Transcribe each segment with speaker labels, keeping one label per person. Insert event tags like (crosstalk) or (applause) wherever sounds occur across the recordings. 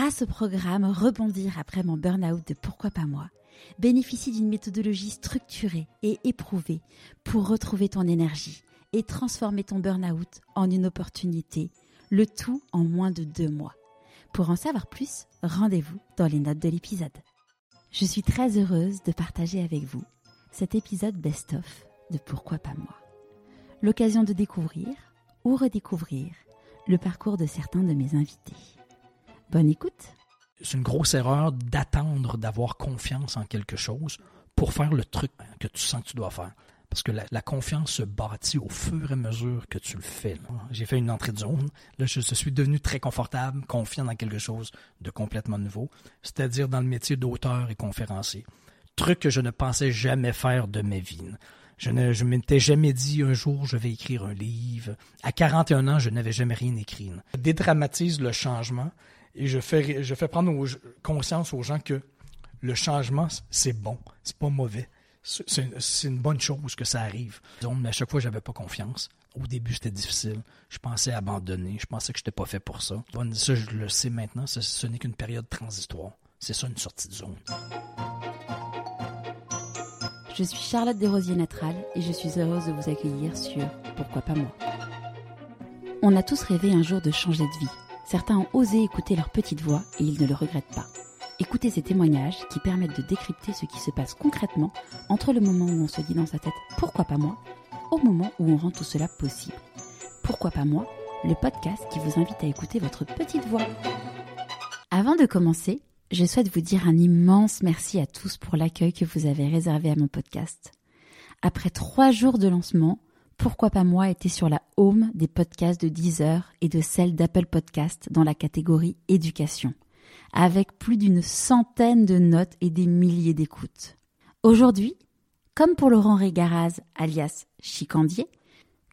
Speaker 1: grâce au programme Rebondir après mon burn-out de Pourquoi pas moi, bénéficie d'une méthodologie structurée et éprouvée pour retrouver ton énergie et transformer ton burn-out en une opportunité, le tout en moins de deux mois. Pour en savoir plus, rendez-vous dans les notes de l'épisode. Je suis très heureuse de partager avec vous cet épisode best-of de Pourquoi pas moi. L'occasion de découvrir ou redécouvrir le parcours de certains de mes invités. Bonne écoute
Speaker 2: C'est une grosse erreur d'attendre d'avoir confiance en quelque chose pour faire le truc que tu sens que tu dois faire. Parce que la, confiance se bâtit au fur et à mesure que tu le fais. J'ai fait une entrée de zone. Là, je, suis devenu très confortable, confiant dans quelque chose de complètement nouveau, c'est-à-dire dans le métier d'auteur et conférencier. Truc que je ne pensais jamais faire de ma vie. Je ne je m'étais jamais dit un jour je vais écrire un livre. À 41 ans, je n'avais jamais rien écrit. Je dédramatise le changement et je fais, je fais prendre conscience aux gens que le changement, c'est bon, c'est pas mauvais c'est une bonne chose que ça arrive. Mais à chaque fois, j'avais pas confiance. Au début, c'était difficile. Je pensais abandonner. Je pensais que je n'étais pas fait pour ça. Ça, je le sais maintenant. Ce, n'est qu'une période transitoire. C'est ça, une sortie de zone.
Speaker 1: Je suis Charlotte Desrosiers-Natral et je suis heureuse de vous accueillir sur Pourquoi pas moi? On a tous rêvé un jour de changer de vie. Certains ont osé écouter leur petite voix et ils ne le regrettent pas. Écoutez ces témoignages qui permettent de décrypter ce qui se passe concrètement entre le moment où on se dit dans sa tête pourquoi pas moi? au moment où on rend tout cela possible. Pourquoi pas moi? Le podcast qui vous invite à écouter votre petite voix. Avant de commencer, je souhaite vous dire un immense merci à tous pour l'accueil que vous avez réservé à mon podcast. Après trois jours de lancement, pourquoi pas moi était sur la home des podcasts de Deezer et de celle d'Apple Podcast dans la catégorie éducation avec plus d'une centaine de notes et des milliers d'écoutes. Aujourd'hui, comme pour Laurent Régaraz, alias Chicandier,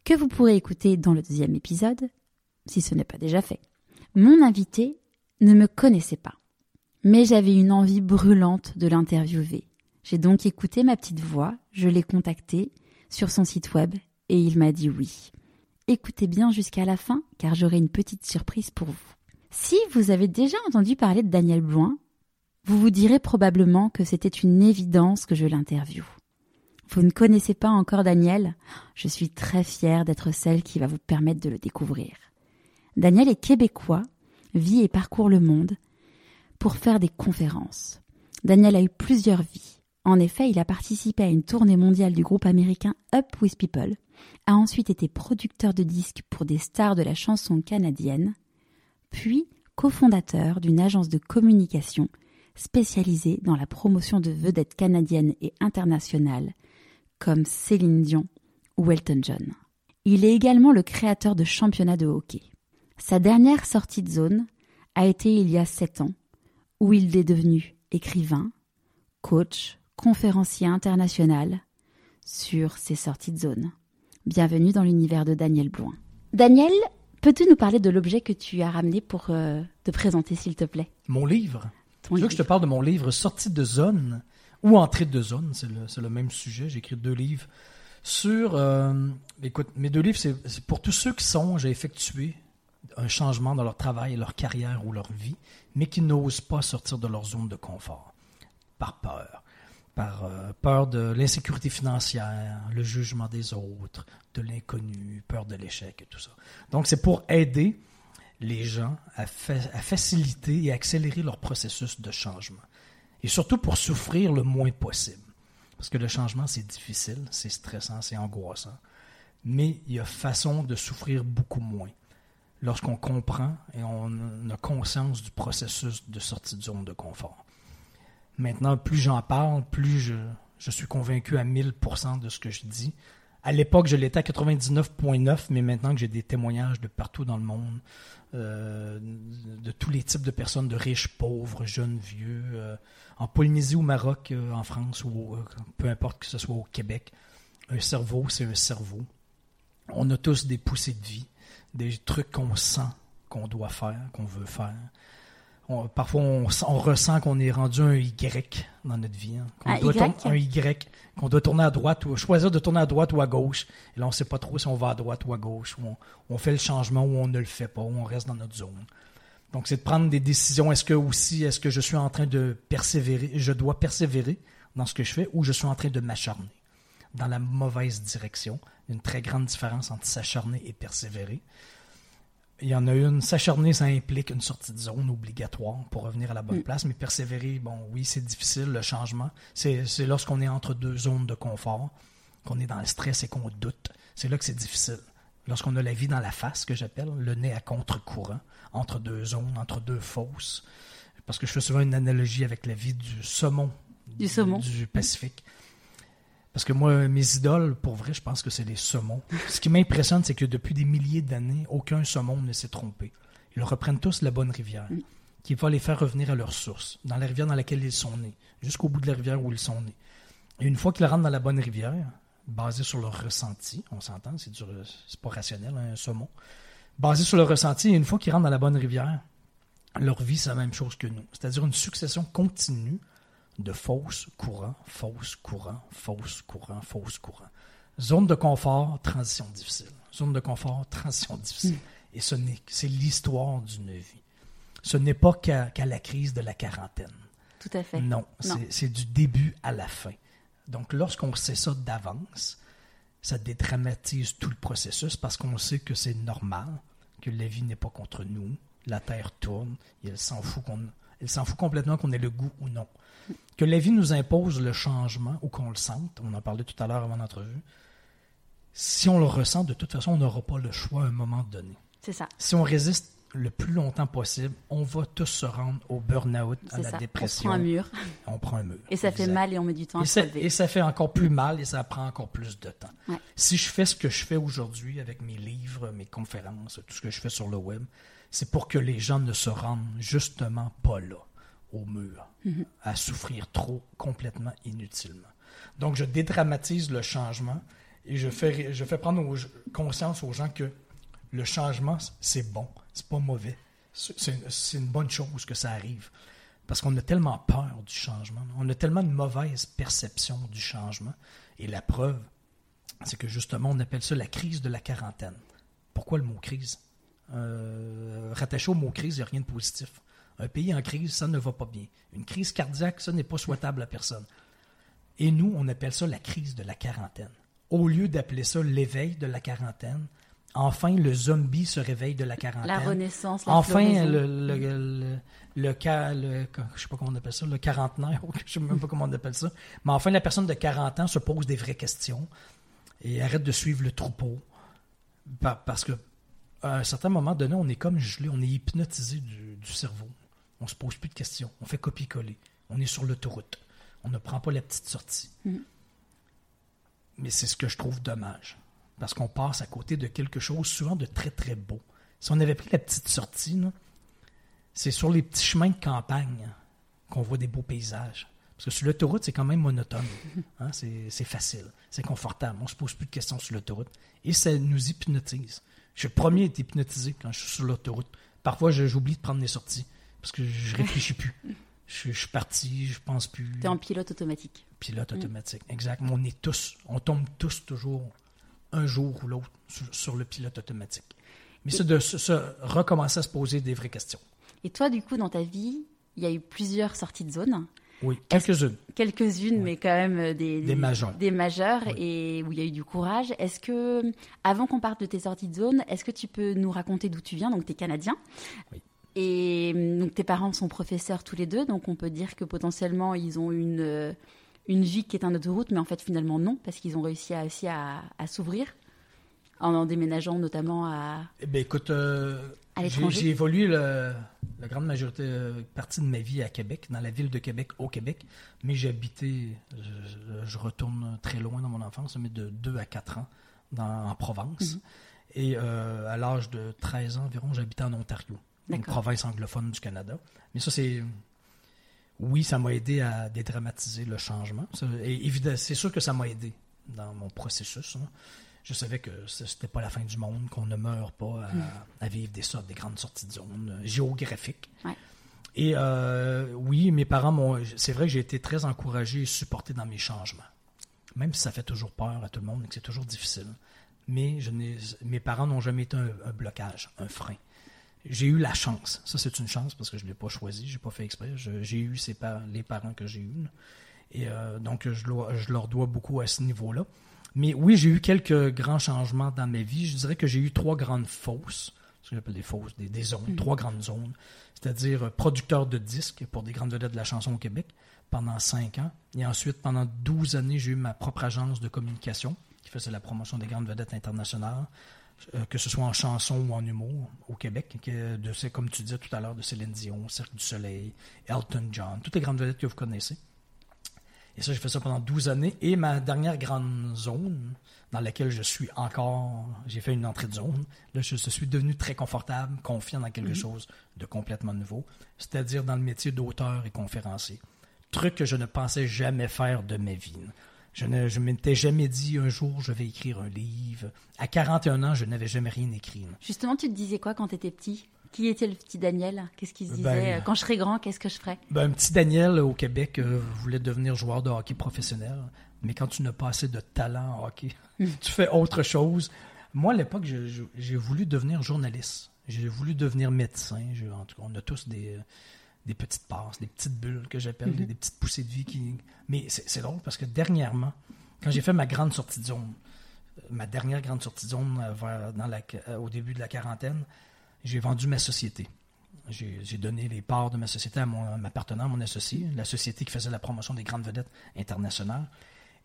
Speaker 1: que vous pourrez écouter dans le deuxième épisode, si ce n'est pas déjà fait, mon invité ne me connaissait pas, mais j'avais une envie brûlante de l'interviewer. J'ai donc écouté ma petite voix, je l'ai contacté sur son site web et il m'a dit oui. Écoutez bien jusqu'à la fin car j'aurai une petite surprise pour vous. Si vous avez déjà entendu parler de Daniel Bloin, vous vous direz probablement que c'était une évidence que je l'interviewe. Vous ne connaissez pas encore Daniel? Je suis très fière d'être celle qui va vous permettre de le découvrir. Daniel est québécois, vit et parcourt le monde pour faire des conférences. Daniel a eu plusieurs vies. En effet, il a participé à une tournée mondiale du groupe américain Up With People, a ensuite été producteur de disques pour des stars de la chanson canadienne, puis cofondateur d'une agence de communication spécialisée dans la promotion de vedettes canadiennes et internationales comme Céline Dion ou Elton John. Il est également le créateur de championnats de hockey. Sa dernière sortie de zone a été il y a sept ans, où il est devenu écrivain, coach, conférencier international sur ses sorties de zone. Bienvenue dans l'univers de Daniel Bloin. Daniel, Peux-tu nous parler de l'objet que tu as ramené pour euh, te présenter, s'il te plaît?
Speaker 2: Mon livre. tu veux que je te parle de mon livre Sortie de zone ou Entrée de zone? C'est le, même sujet. J'ai écrit deux livres sur. Euh, écoute, mes deux livres, c'est pour tous ceux qui sont, j'ai effectué un changement dans leur travail, leur carrière ou leur vie, mais qui n'osent pas sortir de leur zone de confort par peur par euh, peur de l'insécurité financière, le jugement des autres, de l'inconnu, peur de l'échec et tout ça. Donc, c'est pour aider les gens à, à, faciliter et accélérer leur processus de changement. Et surtout pour souffrir le moins possible. Parce que le changement, c'est difficile, c'est stressant, c'est angoissant. Mais il y a façon de souffrir beaucoup moins lorsqu'on comprend et on a conscience du processus de sortie de zone de confort. Maintenant, plus j'en parle, plus je, je, suis convaincu à 1000% de ce que je dis. À l'époque, je l'étais à 99,9, mais maintenant que j'ai des témoignages de partout dans le monde, euh, de tous les types de personnes, de riches, pauvres, jeunes, vieux, euh, en Polynésie ou Maroc, euh, en France, ou peu importe que ce soit au Québec, un cerveau, c'est un cerveau. On a tous des poussées de vie, des trucs qu'on sent qu'on doit faire, qu'on veut faire parfois, on, ressent qu'on est rendu un Y dans notre vie. Hein.
Speaker 1: un
Speaker 2: Y? Qu'on doit tourner à droite ou choisir de tourner à droite ou à gauche. Et là, on ne sait pas trop si on va à droite ou à gauche. Ou on, fait le changement ou on ne le fait pas, ou on reste dans notre zone. Donc, c'est de prendre des décisions. Est-ce que aussi, est-ce que je suis en train de persévérer, je dois persévérer dans ce que je fais ou je suis en train de m'acharner dans la mauvaise direction? Une très grande différence entre s'acharner et persévérer. Il y en a une, s'acharner, ça implique une sortie de zone obligatoire pour revenir à la bonne mm. place, mais persévérer, bon, oui, c'est difficile, le changement. C'est lorsqu'on est entre deux zones de confort, qu'on est dans le stress et qu'on doute. C'est là que c'est difficile. Lorsqu'on a la vie dans la face, que j'appelle, le nez à contre-courant, entre deux zones, entre deux fosses. Parce que je fais souvent une analogie avec la vie du saumon.
Speaker 1: Du saumon.
Speaker 2: Du Pacifique. Parce que moi, mes idoles, pour vrai, je pense que c'est les saumons. (laughs) Ce qui m'impressionne, c'est que depuis des milliers d'années, aucun saumon ne s'est trompé. Ils reprennent tous la bonne rivière, mm. qui va les faire revenir à leur source, dans la rivière dans laquelle ils sont nés, jusqu'au bout de la rivière où ils sont nés. Et une fois qu'ils rentrent dans la bonne rivière, basé sur leur ressenti, on s'entend, c'est, c'est pas rationnel, hein, un saumon, basé sur leur ressenti, et une fois qu'ils rentrent dans la bonne rivière, leur vie, c'est la même chose que nous. C'est-à-dire une succession continue de fausses courants, fausses courants, fausses courants, fausses courants. Zone de confort, transition difficile. Zone de confort, transition difficile. Et ce n'est, c'est l'histoire d'une vie. Ce n'est pas qu'à, la crise de la quarantaine.
Speaker 1: Tout à fait.
Speaker 2: Non, C'est, du début à la fin. Donc, lorsqu'on sait ça d'avance, ça dédramatise tout le processus parce qu'on sait que c'est normal, que la vie n'est pas contre nous, la Terre tourne, et elle s'en fout qu'on, elle s'en fout complètement qu'on ait le goût ou non que la vie nous impose le changement ou qu'on le sente, on en parlait tout à l'heure avant l'entrevue, si on le ressent, de toute façon, on n'aura pas le choix à un moment donné.
Speaker 1: C'est ça.
Speaker 2: Si on résiste le plus longtemps possible, on va tous se rendre au burn-out, à la dépression.
Speaker 1: On prend un mur.
Speaker 2: On prend un mur.
Speaker 1: Et ça fait mal et on met du temps
Speaker 2: et à
Speaker 1: ça,
Speaker 2: Et ça fait encore plus mal et ça prend encore plus de temps. Si je fais ce que je fais aujourd'hui avec mes livres, mes conférences, tout ce que je fais sur le web, c'est pour que les gens ne se rendent justement pas là au mur, à souffrir trop complètement inutilement. Donc, je dédramatise le changement et je fais, je fais prendre conscience aux gens que le changement, c'est bon, c'est pas mauvais. C'est une bonne chose que ça arrive. Parce qu'on a tellement peur du changement. On a tellement de mauvaise perception du changement. Et la preuve, c'est que justement, on appelle ça la crise de la quarantaine. Pourquoi le mot crise? Euh, rattaché au mot crise, il n'y a rien de positif. Un pays en crise, ça ne va pas bien. Une crise cardiaque, ça n'est pas souhaitable à personne. Et nous, on appelle ça la crise de la quarantaine. Au lieu d'appeler ça l'éveil de la quarantaine, enfin le zombie se réveille de la quarantaine.
Speaker 1: La renaissance, la
Speaker 2: Enfin le, le, le, le, je sais pas comment on appelle ça, le quarantenaire, (laughs) je sais même pas comment on appelle ça. Mais enfin la personne de 40 ans se pose des vraies questions et arrête de suivre le troupeau. Parce que à un certain moment donné, on est comme gelé, on est hypnotisé du cerveau. On se pose plus de questions. On fait copier-coller. On est sur l'autoroute. On ne prend pas la petite sortie. Mm. Mais c'est ce que je trouve dommage. Parce qu'on passe à côté de quelque chose souvent de très, très beau. Si on avait pris la petite sortie, c'est sur les petits chemins de campagne qu'on voit des beaux paysages. Parce que sur l'autoroute, c'est quand même monotone. (laughs) Hein, c'est facile, c'est confortable. On ne se pose plus de questions sur l'autoroute. Et ça nous hypnotise. Je suis le premier à être hypnotisé quand je suis sur l'autoroute. Parfois, j'oublie de prendre des sorties parce que je réfléchis plus. Je, suis parti, je pense plus.
Speaker 1: Tu es en pilote automatique.
Speaker 2: Pilote mm. automatique, exact. on est tous, on tombe tous toujours un jour ou l'autre sur, le pilote automatique. Mais c'est de se, recommencer à se poser des vraies questions.
Speaker 1: Et toi, du coup, dans ta vie, il y a eu plusieurs sorties de zone.
Speaker 2: Oui, quelques-unes.
Speaker 1: Quelques-unes, mais quand même euh, des,
Speaker 2: des, majeurs.
Speaker 1: Des majeurs et où il y a eu du courage. Est-ce que, avant qu'on parte de tes sorties de zone, est-ce que tu peux nous raconter d'où tu viens? Donc, tu es canadien. Oui. Et hum, donc tes parents sont professeurs tous les deux, donc on peut dire que potentiellement ils ont une, euh, une vie qui est un autoroute, mais en fait finalement non, parce qu'ils ont réussi à, aussi à, s'ouvrir en, déménageant notamment à.
Speaker 2: Eh bien écoute, euh, j'ai évolué la grande majorité euh, partie de ma vie à Québec, dans la ville de Québec, au Québec, mais habité, je, retourne très loin dans mon enfance, mais de 2 à 4 ans dans, en Provence. Mhm. Et à l'âge de 13 ans environ, j'habitais en Ontario une province anglophone du Canada. Mais ça, c'est. Oui, ça m'a aidé à dédramatiser le changement. Et c'est sûr que ça m'a aidé dans mon processus. Hein. Je savais que c'était pas la fin du monde, qu'on ne meurt pas à, hmm. vivre des sortes, des grandes sorties de zone euh, géographiques. Et euh, oui, mes parents m'ont. C'est vrai que j'ai été très encouragé et supporté dans mes changements. Même si ça fait toujours peur à tout le monde et que c'est toujours difficile. Mais je mes parents n'ont jamais été un blocage, un frein. J'ai eu la chance. Ça, c'est une chance parce que je ne l'ai pas choisi, je n'ai pas fait exprès. J'ai eu les parents que j'ai eus. Et euh, donc, je, je, leur dois beaucoup à ce niveau-là. Mais oui, j'ai eu quelques grands changements dans ma vie. Je dirais que j'ai eu trois grandes fausses, ce que j'appelle des fausses, des, zones, mm. trois grandes zones. C'est-à-dire euh, producteur de disques pour des grandes vedettes de la chanson au Québec pendant cinq ans. Et ensuite, pendant 12 années, j'ai eu ma propre agence de communication qui faisait la promotion des grandes vedettes internationales. Euh, que ce soit en chanson ou en humour au Québec, de, comme tu disais tout à l'heure, de Céline Dion, Cirque du Soleil, Elton John, toutes les grandes vedettes que vous connaissez. Et ça, j'ai fait ça pendant 12 années. Et ma dernière grande zone, dans laquelle je suis encore, j'ai fait une entrée de zone, là, je, suis devenu très confortable, confiant dans quelque mhm. chose de complètement nouveau, c'est-à-dire dans le métier d'auteur et conférencier. Truc que je ne pensais jamais faire de ma vie. Je ne je m'étais jamais dit un jour je vais écrire un livre. À 41 ans, je n'avais jamais rien écrit.
Speaker 1: Justement, tu te disais quoi quand tu étais petit? Qui était le petit Daniel? Qu'est-ce qu'il se disait? ben, Quand je serai grand, qu'est-ce que je ferai
Speaker 2: ben, Un petit Daniel au Québec euh, voulait devenir joueur de hockey professionnel. Mais quand tu n'as pas assez de talent en hockey, hmm. (laughs) tu fais autre chose. Moi, à l'époque, j'ai voulu devenir journaliste. J'ai voulu devenir médecin. en tout cas, on a tous des des petites passes, des petites bulles que j'appelle, mhm. des, petites poussées de vie. qui. Mais c'est drôle parce que dernièrement, quand j'ai fait ma grande sortie de zone, euh, ma dernière grande sortie de zone euh, dans la, euh, au début de la quarantaine, j'ai vendu ma société. J'ai donné les parts de ma société à, mon, ma partenaire, mon associé, la société qui faisait la promotion des grandes vedettes internationales.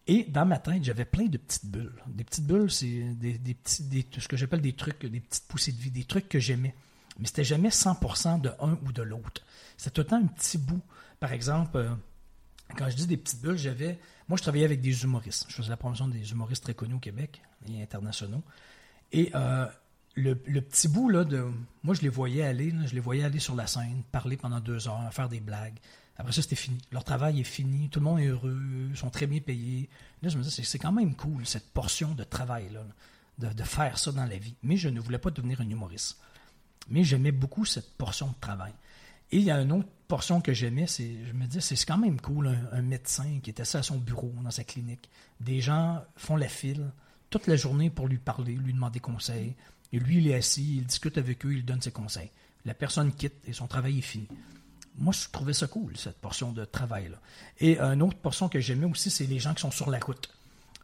Speaker 2: Et dans ma tête, j'avais plein de petites bulles. Des petites bulles, c'est des, petits, ce que j'appelle des trucs, des petites poussées de vie, des trucs que j'aimais. Mais c'était jamais 100% de un ou de l'autre. C'était tout le temps un petit bout. Par exemple, euh, quand je dis des petites bulles, j'avais. Moi, je travaillais avec des humoristes. Je faisais la promotion des humoristes très connus au Québec et internationaux. Et euh, le, petit bout, là, de. Moi, je les voyais aller, je les voyais aller sur la scène, parler pendant deux heures, faire des blagues. Après ça, c'était fini. Leur travail est fini, tout le monde est heureux, ils sont très bien payés. Là, je me disais, c'est quand même cool, cette portion de travail-là, de, de, faire ça dans la vie. Mais je ne voulais pas devenir un humoriste. Mais j'aimais beaucoup cette portion de travail. Et il y a une autre portion que j'aimais, c'est, je me disais, c'est quand même cool, un, médecin qui est assis à son bureau dans sa clinique. Des gens font la file toute la journée pour lui parler, lui demander conseil. Et lui, il est assis, il discute avec eux, il donne ses conseils. La personne quitte et son travail est fini. Moi, je trouvais ça cool, cette portion de travail-là. Et une autre portion que j'aimais aussi, c'est les gens qui sont sur la route.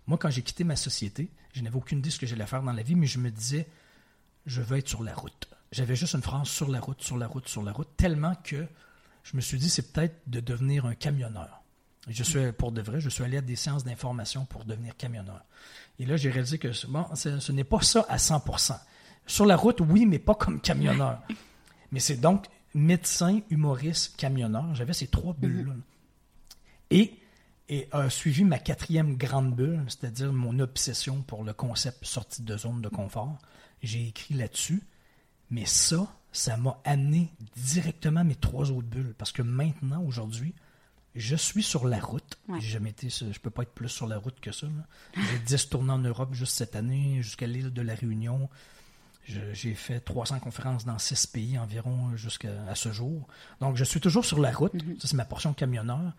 Speaker 2: Moi, quand j'ai quitté ma société, je n'avais aucune idée de ce que j'allais faire dans la vie, mais je me disais, je veux être sur la route j'avais juste une phrase sur la route, sur la route, sur la route, tellement que je me suis dit, c'est peut-être de devenir un camionneur. je suis, pour de vrai, je suis allé à des séances d'information pour devenir camionneur. Et là, j'ai réalisé que bon, ce n'est pas ça à 100%. Sur la route, oui, mais pas comme camionneur. (laughs) Mais c'est donc médecin, humoriste, camionneur. J'avais ces trois bulles-là. Et, et a suivi ma quatrième grande bulle, c'est-à-dire mon obsession pour le concept sortie de zone de confort. J'ai écrit là-dessus. Mais ça, ça m'a amené directement mes trois autres bulles. Parce que maintenant, aujourd'hui, je suis sur la route. J'ai jamais été, je peux pas être plus sur la route que ça. J'ai (laughs) 10 tournées en Europe juste cette année, jusqu'à l'île de la Réunion. J'ai fait 300 conférences dans 6 pays environ jusqu'à ce jour. Donc, je suis toujours sur la route. Mm-hmm. Ça, c'est ma portion camionneur.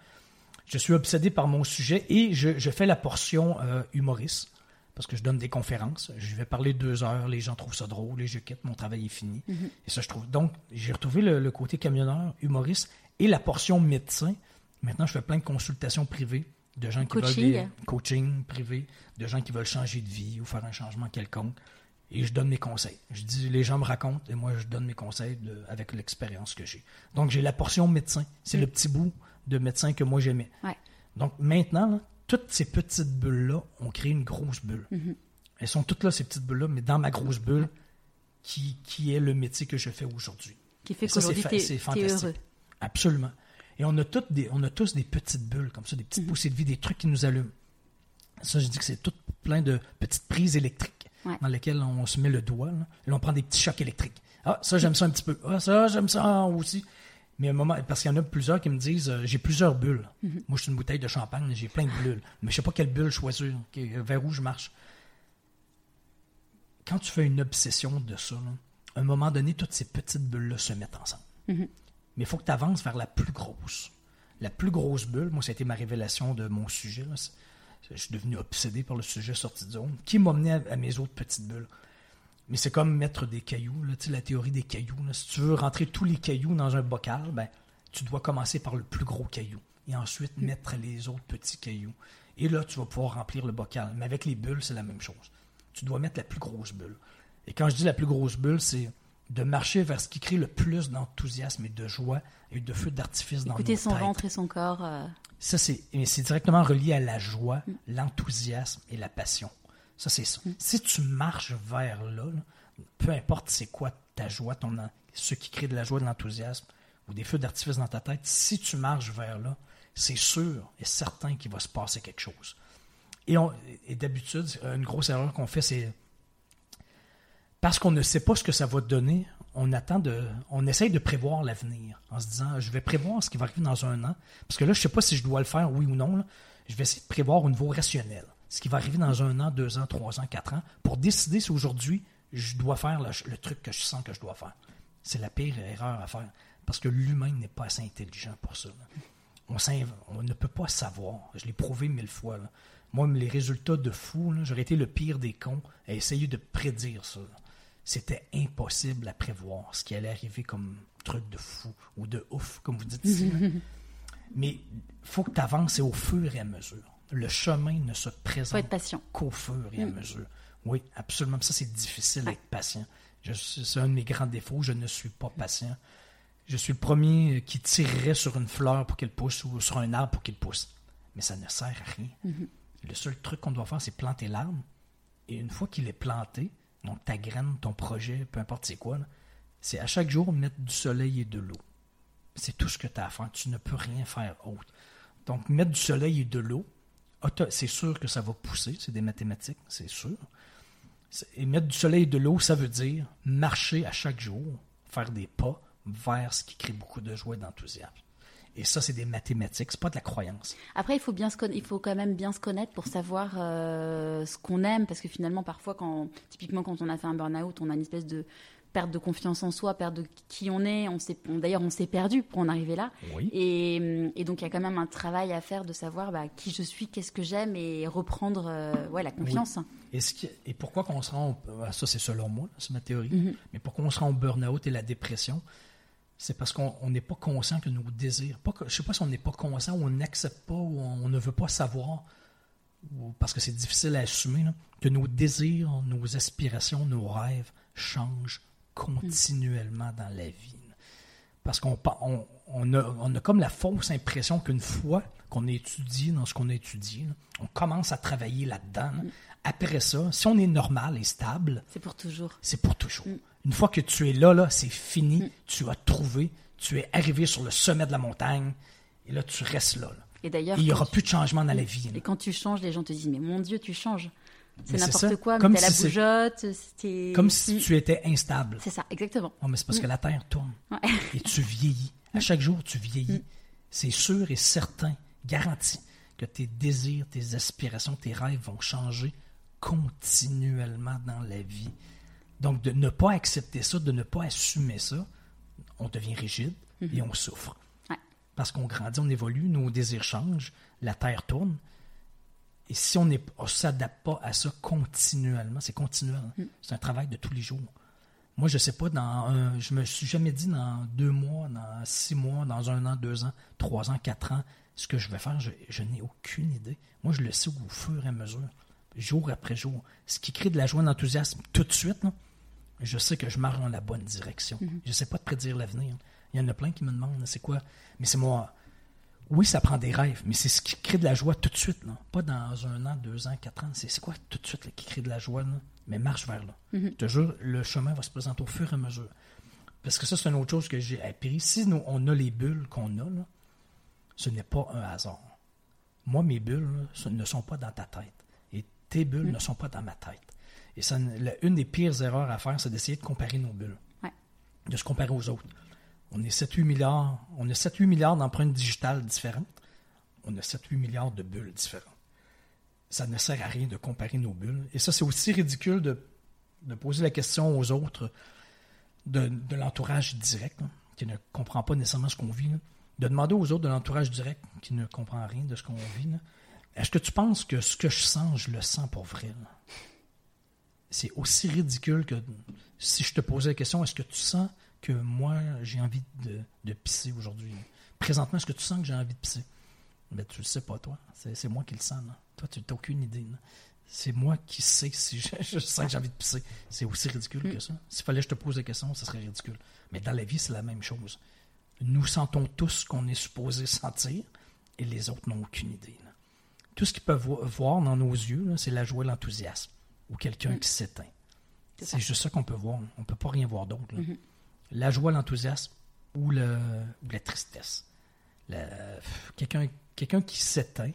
Speaker 2: Je suis obsédé par mon sujet et je, fais la portion euh, humoriste parce que je donne des conférences. Je vais parler deux heures, les gens trouvent ça drôle et je quitte, mon travail est fini. Mhm. Et ça, je trouve. Donc, j'ai retrouvé le, côté camionneur, humoriste et la portion médecin. Maintenant, je fais plein de consultations privées de gens qui veulent des coaching privé, de gens qui veulent changer de vie ou faire un changement quelconque. Et je donne mes conseils. Je dis, les gens me racontent et moi, je donne mes conseils avec l'expérience que j'ai. Donc, j'ai la portion médecin. C'est le petit bout de médecin que moi, j'aimais. Donc, maintenant, toutes ces petites bulles-là ont créé une grosse bulle. Mhm. Elles sont toutes là, ces petites bulles-là, mais dans ma grosse bulle, qui, qui est le métier que je fais aujourd'hui.
Speaker 1: Qui fait qu'aujourd'hui, c'est fantastique.
Speaker 2: Absolument. Et on a, toutes des, on a tous des petites bulles comme ça, des petites mhm. poussées de vie, des trucs qui nous allument. Ça, je dis que c'est tout plein de petites prises électriques dans lesquelles on se met le doigt. et on prend des petits chocs électriques. Ah, ça, j'aime ça un petit peu. Ah, ça, j'aime ça aussi. Mais un moment, parce qu'il y en a plusieurs qui me disent euh, j'ai plusieurs bulles. Mhm. Moi, je suis une bouteille de champagne, j'ai plein de bulles. Mais je sais pas quelle bulle choisir, vers où je marche. Quand tu fais une obsession de ça, à un moment donné, toutes ces petites bulles-là se mettent ensemble. Mhm. Mais il faut que tu avances vers la plus grosse. La plus grosse bulle, moi, ça a été ma révélation de mon sujet. Je suis devenu obsédé par le sujet sorti de zone, qui m'a mené à, mes autres petites bulles? Mais c'est comme mettre des cailloux, là, la théorie des cailloux. Si tu veux rentrer tous les cailloux dans un bocal, ben, tu dois commencer par le plus gros caillou et ensuite mm. mettre les autres petits cailloux. Et là, tu vas pouvoir remplir le bocal. Mais avec les bulles, c'est la même chose. Tu dois mettre la plus grosse bulle. Et quand je dis la plus grosse bulle, c'est de marcher vers ce qui crée le plus d'enthousiasme et de joie et de feu d'artifice dans
Speaker 1: Écouter son ventre et son corps. Euh.
Speaker 2: Ça, c'est directement relié à la joie, mm. l'enthousiasme et la passion. Ça, c'est ça. Mm. Si tu marches vers là, peu importe c'est quoi ta joie, ton, ce qui crée de la joie, de l'enthousiasme ou des feux d'artifice dans ta tête, si tu marches vers là, c'est sûr et certain qu'il va se passer quelque chose. Et, et d'habitude, une grosse erreur qu'on fait, c'est parce qu'on ne sait pas ce que ça va donner, on attend de, on essaye de prévoir l'avenir en se disant, je vais prévoir ce qui va arriver dans un an, parce que là, je sais pas si je dois le faire, oui ou non. Je vais essayer de prévoir au niveau rationnel ce qui va arriver dans un an, deux ans, trois ans, quatre ans, pour décider si aujourd'hui je dois faire le, truc que je sens que je dois faire. C'est la pire erreur à faire, parce que l'humain n'est pas assez intelligent pour ça. On, on, ne peut pas savoir. Je l'ai prouvé mille fois. Moi, les résultats de fou, j'aurais été le pire des cons à essayer de prédire ça c'était impossible à prévoir ce qui allait arriver comme truc de fou ou de ouf, comme vous dites ici. (laughs) Mais il faut que tu avances au fur et à mesure. Le chemin ne se présente qu'au fur et à mm. mesure. Oui, absolument. Ça, c'est difficile d'être patient. C'est un de mes grands défauts. Je ne suis pas patient. Je suis le premier qui tirerait sur une fleur pour qu'elle pousse ou sur un arbre pour qu'il pousse. Mais ça ne sert à rien. Mm-hmm. Le seul truc qu'on doit faire, c'est planter l'arbre. Et une fois qu'il est planté, donc, ta graine, ton projet, peu importe c'est quoi, c'est à chaque jour mettre du soleil et de l'eau. C'est tout ce que tu as à faire. Tu ne peux rien faire autre. Donc, mettre du soleil et de l'eau, c'est sûr que ça va pousser. C'est des mathématiques, c'est sûr. Et mettre du soleil et de l'eau, ça veut dire marcher à chaque jour, faire des pas vers ce qui crée beaucoup de joie et d'enthousiasme. Et ça, c'est des mathématiques, c'est pas de la croyance.
Speaker 1: Après, il faut bien se il faut quand même bien se connaître pour savoir euh, ce qu'on aime, parce que finalement, parfois, quand typiquement quand on a fait un burn-out, on a une espèce de perte de confiance en soi, perte de qui on est. On d'ailleurs, on s'est perdu pour en arriver là. Et, donc, il y a quand même un travail à faire de savoir bah, qui je suis, qu'est-ce que j'aime, et reprendre euh, ouais, la confiance.
Speaker 2: Et, et, pourquoi qu'on se rend, ça c'est selon moi, c'est ma théorie, mm-hmm. mais pourquoi on se rend au burn-out et la dépression, c'est parce qu'on n'est pas conscient que nos désirs, pas je ne sais pas si on n'est pas conscient ou on n'accepte pas ou on, ne veut pas savoir, parce que c'est difficile à assumer, que nos désirs, nos aspirations, nos rêves changent continuellement dans la vie. Parce qu'on on, a, comme la fausse impression qu'une fois qu'on étudie dans ce qu'on étudie, on commence à travailler là-dedans. Après ça, si on est normal et stable,
Speaker 1: c'est pour toujours.
Speaker 2: C'est pour toujours. Mm. Une fois que tu es là, là, c'est fini. Mm. Tu as trouvé. Tu es arrivé sur le sommet de la montagne. Et là, tu restes là. Et d'ailleurs, il n'y aura plus de changement dans la vie.
Speaker 1: Et quand tu changes, les gens te disent Mais mon Dieu, tu changes. C'est n'importe quoi, mais t'as la bougeotte.
Speaker 2: Comme si tu étais instable.
Speaker 1: C'est ça, exactement.
Speaker 2: mais c'est parce que la Terre tourne. Et tu vieillis. À chaque jour, tu vieillis. C'est sûr et certain, garanti, que tes désirs, tes aspirations, tes rêves vont changer continuellement dans la vie. Donc, de ne pas accepter ça, de ne pas assumer ça, on devient rigide et mhm. on souffre. Parce qu'on grandit, on évolue, nos désirs changent, la Terre tourne. Et si on ne s'adapte pas à ça continuellement, c'est continuel. Mhm. C'est un travail de tous les jours. Moi, je ne sais pas, dans un, je me suis jamais dit dans deux mois, dans six mois, dans un an, deux ans, trois ans, quatre ans, ce que je vais faire. Je, je n'ai aucune idée. Moi, je le sais au fur et à mesure, jour après jour. Ce qui crée de la joie et de l'enthousiasme tout de suite, non? je sais que je marche dans la bonne direction. Mhm. Je ne sais pas te prédire l'avenir. Il y en a plein qui me demandent, c'est quoi? Mais c'est moi. Oui, ça prend des rêves, mais c'est ce qui crée de la joie tout de suite. Là. Pas dans un an, deux ans, quatre ans. C'est quoi tout de suite qui crée de la joie? Mais marche vers là. Mhm. Je te jure, le chemin va se présenter au fur et à mesure. Parce que ça, c'est une autre chose que j'ai appris. Si nous, on a les bulles qu'on a, là, ce n'est pas un hasard. Moi, mes bulles ne sont pas dans ta tête. Et tes bulles mhm. ne sont pas dans ma tête. Et ça, une des pires erreurs à faire, c'est d'essayer de comparer nos bulles. De se comparer aux autres. On est 7-8 milliards, a 7-8 milliards d'empreintes digitales différentes. On a 7-8 milliards de bulles différentes. Ça ne sert à rien de comparer nos bulles. Et ça, c'est aussi ridicule de, poser la question aux autres de, l'entourage direct, qui ne comprend pas nécessairement ce qu'on vit. De demander aux autres de l'entourage direct, qui ne comprend rien de ce qu'on vit. Est-ce que tu penses que ce que je sens, je le sens pour vrai? c'est aussi ridicule que si je te posais la question, est-ce que tu sens que moi, j'ai envie de, de pisser aujourd'hui? Présentement, est-ce que tu sens que j'ai envie de pisser? Ben, tu le sais pas, toi. C'est moi qui le sens. Toi, tu n'as aucune idée. C'est moi qui sais si (laughs) je, sens que j'ai envie de pisser. C'est aussi ridicule que ça. S'il fallait que je te pose la question, ce serait ridicule. Mais dans la vie, c'est la même chose. Nous sentons tous qu'on est supposé sentir et les autres n'ont aucune idée. Tout ce qu'ils peuvent voir dans nos yeux, c'est la joie et l'enthousiasme ou quelqu'un mm. qui s'éteint. C'est juste ça qu'on peut voir. On ne peut pas rien voir d'autre. La joie, l'enthousiasme ou, le, la tristesse. Quelqu'un quelqu'un qui s'éteint,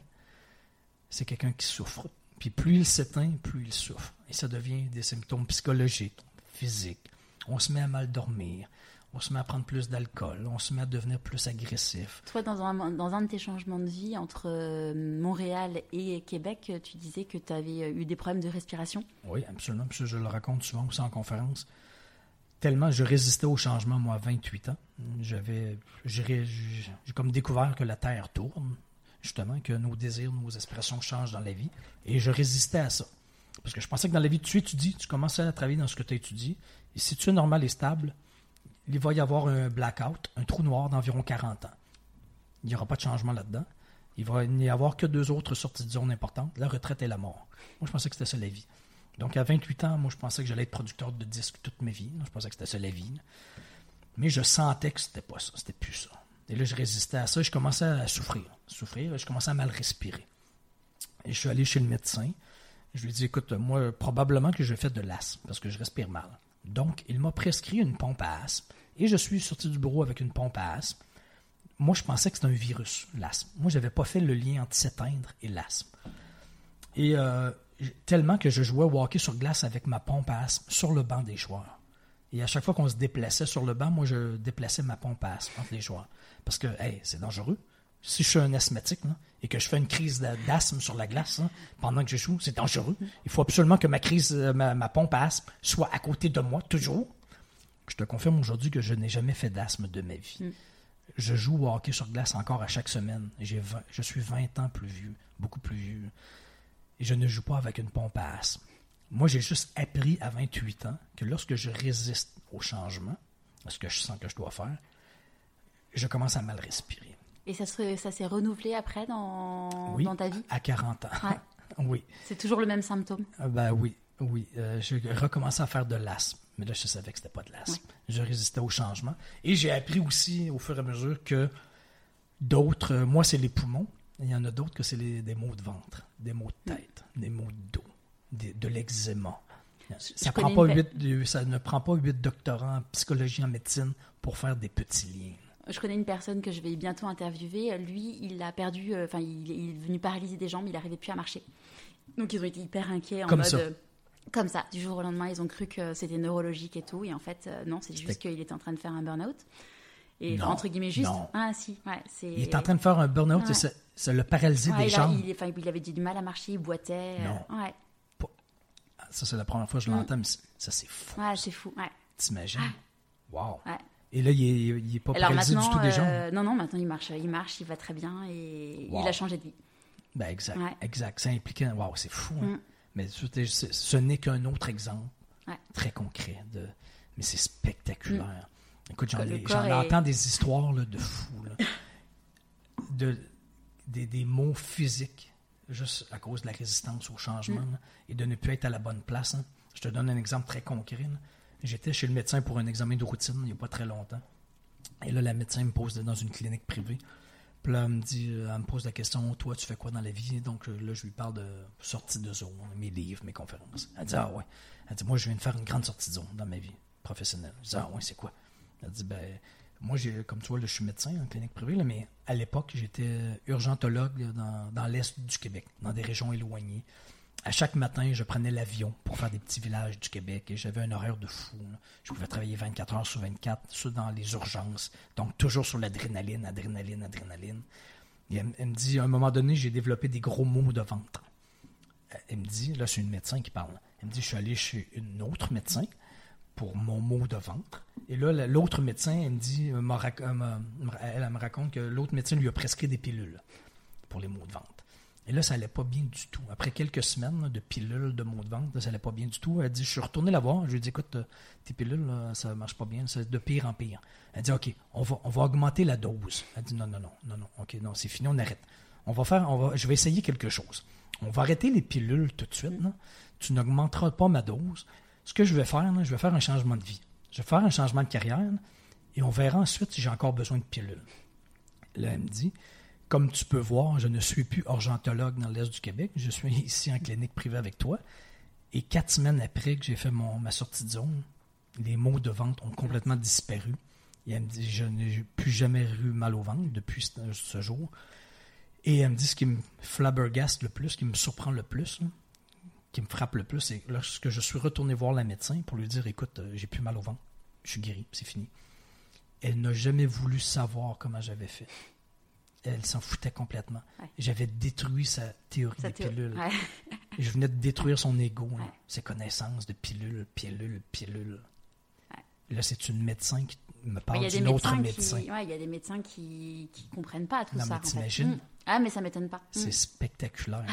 Speaker 2: c'est quelqu'un qui souffre. Puis plus il s'éteint, plus il souffre. Et ça devient des symptômes psychologiques, physiques. On se met à mal dormir, on se met à prendre plus d'alcool, on se met à devenir plus agressif.
Speaker 1: Toi, dans un, dans un de tes changements de vie entre euh, Montréal et Québec, tu disais que tu avais eu des problèmes de respiration?
Speaker 2: Oui, absolument. Je le raconte souvent aussi en conférence. Tellement je résistais au changement, moi, à 28 ans. J'avais, j'ai comme découvert que la Terre tourne, justement, que nos désirs, nos aspirations changent dans la vie. Et je résistais à ça. Parce que je pensais que dans la vie, tu étudies, tu commences à travailler dans ce que tu étudies. Et si tu es normal et stable, il va y avoir un blackout, un trou noir d'environ 40 ans. Il n'y aura pas de changement là-dedans. Il va n'y avoir que deux autres sorties de zone importantes, la retraite et la mort. Moi, je pensais que c'était ça la vie. Donc, à 28 ans, moi, je pensais que j'allais être producteur de disques toute ma vie. Je pensais que c'était ça la vie. Mais je sentais que c'était pas ça, c'était plus ça. Et là, je résistais à ça je commençais à souffrir. Souffrir, je commençais à mal respirer. Et je suis allé chez le médecin. Je lui ai dit, écoute, moi, probablement que je fais de l'asthme parce que je respire mal. Donc, il m'a prescrit une pompe à asthme. Et je suis sorti du bureau avec une pompe à asthme. Moi, je pensais que c'était un virus, l'asthme. Moi, je n'avais pas fait le lien entre s'éteindre et l'asthme. Et euh, tellement que je jouais au hockey sur glace avec ma pompe à asthme sur le banc des joueurs. Et à chaque fois qu'on se déplaçait sur le banc, moi, je déplaçais ma pompe à asthme entre les joueurs. Parce que, hey, c'est dangereux. Si je suis un asthmatique et que je fais une crise d'asthme sur la glace pendant que je joue, c'est dangereux. Il faut absolument que ma crise, euh, ma, pompe à asthme soit à côté de moi, toujours. Je te confirme aujourd'hui que je n'ai jamais fait d'asthme de ma vie. Mm. Je joue au hockey sur glace encore à chaque semaine. Je suis 20 ans plus vieux, beaucoup plus vieux. Et je ne joue pas avec une pompe à asthme. Moi, j'ai juste appris à 28 ans que lorsque je résiste au changement, ce que je sens que je dois faire, je commence à mal respirer.
Speaker 1: Et ça, ça s'est renouvelé après dans, dans ta vie?
Speaker 2: à 40 ans. (laughs) oui.
Speaker 1: C'est toujours le même symptôme?
Speaker 2: Euh, Ben oui, oui. Euh, j'ai recommencé à faire de l'asthme. Mais là, je savais que c'était pas de l'asthme. Je résistais au changement. Et j'ai appris aussi, au fur et à mesure, que d'autres, euh, moi, c'est les poumons. Il y en a d'autres que c'est des maux de ventre, des maux de tête, des maux de dos, de l'eczéma. Ça, prend pas ça ne prend pas huit doctorants en psychologie, en médecine pour faire des petits liens.
Speaker 1: Je connais une personne que je vais bientôt interviewer. Lui, il a perdu, euh, enfin, il, est venu paralyser des jambes, il n'arrivait plus à marcher. Donc, ils ont été hyper inquiets en
Speaker 2: comme
Speaker 1: mode.
Speaker 2: Ça.
Speaker 1: Euh, comme ça, du jour au lendemain, ils ont cru que c'était neurologique et tout. Et en fait, euh, non, c'est juste qu'il était en train de faire un burn-out. Et entre guillemets, juste. Ah, si, ouais,
Speaker 2: Il était en train de faire un burn-out et ça, l'a paralysé des jambes.
Speaker 1: il, il, avait du mal à marcher, il boitait.
Speaker 2: Non. ouais. Ça, c'est la première fois que je l'entends, mais ça, c'est fou.
Speaker 1: Ouais, c'est fou. Ouais.
Speaker 2: T'imagines? Wow. Ouais. Et là, il n'est pas paralysé du tout des jambes? Euh,
Speaker 1: non, non, maintenant il marche, il marche, il va très bien et il a changé de vie.
Speaker 2: Ben exact, exact. C'est impliquant. Waouh, c'est fou. Hein. Mm. Mais ce n'est qu'un autre exemple très concret. De, mais c'est spectaculaire. Mm. Écoute, j'en entends des histoires de fous. de, des, des, mots physiques, juste à cause de la résistance au changement mm. et de ne plus être à la bonne place. Hein. Je te donne un exemple très concret. J'étais chez le médecin pour un examen de routine il n'y a pas très longtemps. Et là, la médecin me pose dans une clinique privée. Puis là, elle me dit, euh, elle me pose la question, toi, tu fais quoi dans la vie? Donc là, je lui parle de sortie de zone, mes livres, mes conférences. Elle dit, ah ouais. Elle dit, moi, je viens de faire une grande sortie de zone dans ma vie professionnelle. Je dis, ah ouais, c'est quoi? Elle dit, ben, moi, comme tu vois, je suis médecin en clinique privée, mais à l'époque, j'étais urgentologue dans, l'Est du Québec, dans des régions éloignées à chaque matin, je prenais l'avion pour faire des petits villages du Québec et j'avais un horaire de fou. Je pouvais travailler 24 heures sur 24, soit dans les urgences, donc toujours sur l'adrénaline, adrénaline, adrénaline. Et elle, me dit, à un moment donné, j'ai développé des gros maux de ventre. Elle me dit, là, c'est une médecin qui parle. Elle me dit, je suis allé chez une autre médecin pour mon mot de ventre. Et là, l'autre médecin, elle me dit, elle me raconte que l'autre médecin lui a prescrit des pilules pour les maux de ventre. Et là, ça allait pas bien du tout. Après quelques semaines de pilules de maux de ventre, ça allait pas bien du tout. Elle dit, je suis retourné la voir. Je lui ai dit, écoute, euh, tes pilules, ça marche pas bien. C'est de pire en pire. Elle dit, OK, on va, on va augmenter la dose. Elle dit, non, non, non, non, non. OK, non, c'est fini, on arrête. On va faire, on va, je vais essayer quelque chose. On va arrêter les pilules tout de suite. Tu n'augmenteras pas ma dose. Ce que je vais faire, je vais faire un changement de vie. Je vais faire un changement de carrière et on verra ensuite si j'ai encore besoin de pilules. Là, elle me dit, comme tu peux voir, je ne suis plus urgentologue dans l'Est du Québec. Je suis ici en clinique privée avec toi. Et quatre semaines après que j'ai fait ma sortie de zone, les maux de ventre ont complètement disparu. Et elle me dit, je n'ai plus jamais eu mal au ventre depuis ce, jour. Et elle me dit ce qui me flabbergaste le plus, ce qui me surprend le plus, qui me frappe le plus, c'est lorsque je suis retourné voir la médecin pour lui dire, écoute, euh, j'ai plus mal au ventre, je suis guéri, c'est fini. Elle n'a jamais voulu savoir comment j'avais fait elle s'en foutait complètement. J'avais détruit sa théorie des pilules. (laughs) je venais de détruire son ego, ses connaissances de pilules, pilules, pilules. Là, c'est une médecin qui me parle d'une autre médecin.
Speaker 1: Il y a des médecins qui ne comprennent pas tout
Speaker 2: non,
Speaker 1: ça.
Speaker 2: Mais t'imagines?
Speaker 1: Mm. Ah, mais ça m'étonne pas.
Speaker 2: C'est mm. spectaculaire.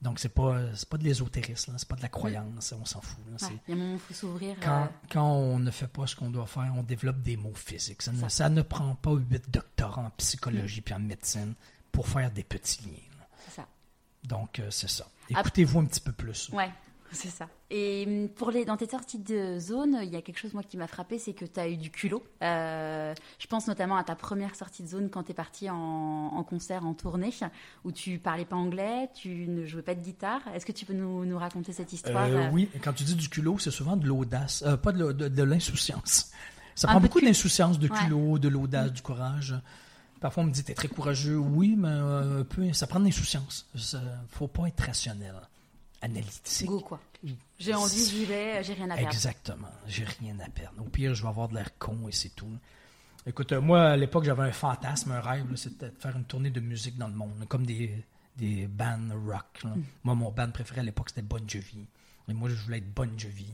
Speaker 2: Donc, c'est pas, pas de l'ésotérisme, c'est pas de la croyance, on s'en fout.
Speaker 1: il y a un moment où il faut s'ouvrir.
Speaker 2: Quand, euh, quand, on ne fait pas ce qu'on doit faire, on développe des mots physiques. Ça, ne, ça. ne, prend pas huit doctorats en psychologie puis en médecine pour faire des petits liens. C'est ça. Donc, euh, c'est ça. Écoutez-vous un petit peu plus.
Speaker 1: Ouais. C'est ça. Et hum, pour les, dans tes sorties de zone, il y a quelque chose moi qui m'a frappé, c'est que tu as eu du culot. Euh, je pense notamment à ta première sortie de zone quand tu es parti en, concert, en tournée, où tu parlais pas anglais, tu ne jouais pas de guitare. Est-ce que tu peux nous, nous raconter cette histoire
Speaker 2: euh, Oui, quand tu dis du culot, c'est souvent de l'audace, euh, pas de, de, l'insouciance. Ça prend beaucoup d'insouciance, de culot, de l'audace, du courage. Parfois, on me dit, t'es très courageux. Oui, mais peu, ça prend de l'insouciance. Il faut pas être rationnel analytique.
Speaker 1: Quoi. J'ai envie, j'y vais, j'ai rien à perdre.
Speaker 2: Exactement, j'ai rien à perdre. Au pire, je vais avoir de l'air con et c'est tout. Écoute, euh, moi, à l'époque, j'avais un fantasme, un rêve, c'était de faire une tournée de musique dans le monde, comme des, des bands rock. Mm. Moi, mon band préféré à l'époque, c'était Bon Jovi. Et moi, je voulais être Bon Jovi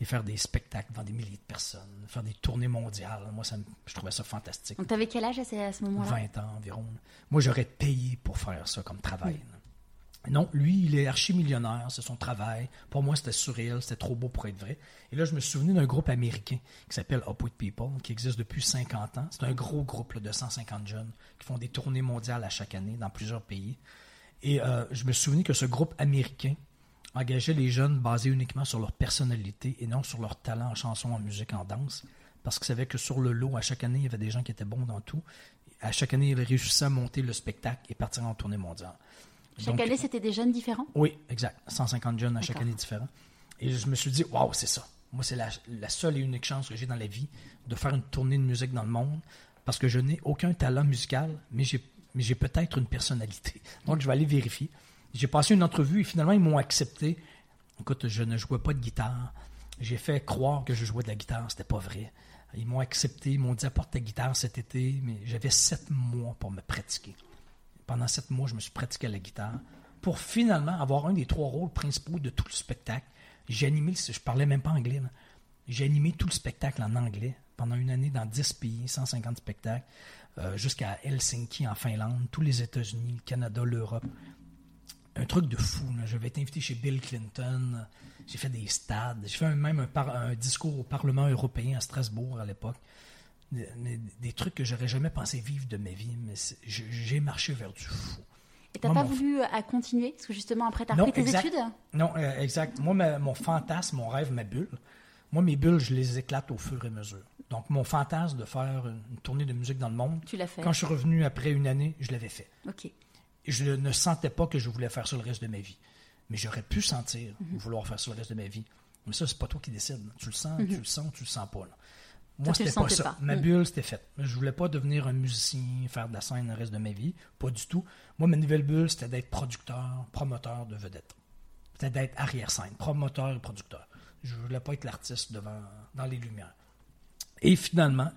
Speaker 2: et faire des spectacles devant des milliers de personnes, faire des tournées mondiales. Moi, ça, je trouvais ça fantastique.
Speaker 1: Donc, avais quel âge à ce, moment-là?
Speaker 2: 20 ans environ. Moi, j'aurais payé pour faire ça comme travail. Mm. Non, lui, il est archi-millionnaire, c'est son travail. Pour moi, c'était surréel, c'était trop beau pour être vrai. Et là, je me souvenais d'un groupe américain qui s'appelle Upward People, qui existe depuis 50 ans. C'est un gros groupe de 150 jeunes qui font des tournées mondiales à chaque année dans plusieurs pays. Et euh, je me souvenais que ce groupe américain engageait les jeunes basés uniquement sur leur personnalité et non sur leur talent en chanson, en musique, en danse. Parce qu'ils savaient que sur le lot, à chaque année, il y avait des gens qui étaient bons dans tout. À chaque année, ils réussissaient à monter le spectacle et partir en tournée mondiale.
Speaker 1: Chaque année, c'était des jeunes différents?
Speaker 2: Oui, exact. 150 jeunes à chaque année différents. Et je me suis dit, waouh, c'est ça. Moi, c'est la, seule et unique chance que j'ai dans la vie de faire une tournée de musique dans le monde parce que je n'ai aucun talent musical, mais j'ai, mais j'ai peut-être une personnalité. Donc, je vais aller vérifier. J'ai passé une entrevue et finalement, ils m'ont accepté. Écoute, je ne jouais pas de guitare. J'ai fait croire que je jouais de la guitare. C'était pas vrai. Ils m'ont accepté. Ils m'ont dit apporte ta guitare cet été, mais j'avais sept mois pour me pratiquer pendant sept mois, je me suis pratiqué à la guitare pour finalement avoir un des trois rôles principaux de tout le spectacle. J'ai animé, je parlais même pas anglais, j'ai animé tout le spectacle en anglais pendant une année dans 10 pays, 150 spectacles, euh, jusqu'à Helsinki en Finlande, tous les États-Unis, le Canada, l'Europe. Un truc de fou. J'avais été invité chez Bill Clinton, j'ai fait des stades, j'ai fait même un, discours au Parlement européen à Strasbourg à l'époque des, trucs que j'aurais jamais pensé vivre de ma vie, mais j'ai marché vers du fou.
Speaker 1: Et t'as pas voulu à euh, continuer? Parce que justement, après, t'as repris tes études?
Speaker 2: Non, euh, exact. Moi, mon fantasme, mon rêve, ma bulle, moi, mes bulles, je les éclate au fur et à mesure. Donc, mon fantasme de faire une tournée de musique dans le monde,
Speaker 1: tu l'as fait.
Speaker 2: quand je suis revenu après une année, je l'avais fait.
Speaker 1: OK.
Speaker 2: Je ne sentais pas que je voulais faire ça le reste de ma vie. Mais j'aurais pu sentir mhm. vouloir faire ça le reste de ma vie. Mais ça, c'est pas toi qui décides. Tu le sens, mhm. tu le sens, tu le sens pas. Là. Moi, c'était pas ça. Ma mm. bulle, c'était fait. Je voulais pas devenir un musicien, faire de la scène le reste de ma vie. Pas du tout. Moi, ma nouvelle bulle, c'était d'être producteur, promoteur de vedettes. C'était d'être arrière-scène, promoteur et producteur. Je voulais pas être l'artiste devant, dans les lumières. Et finalement,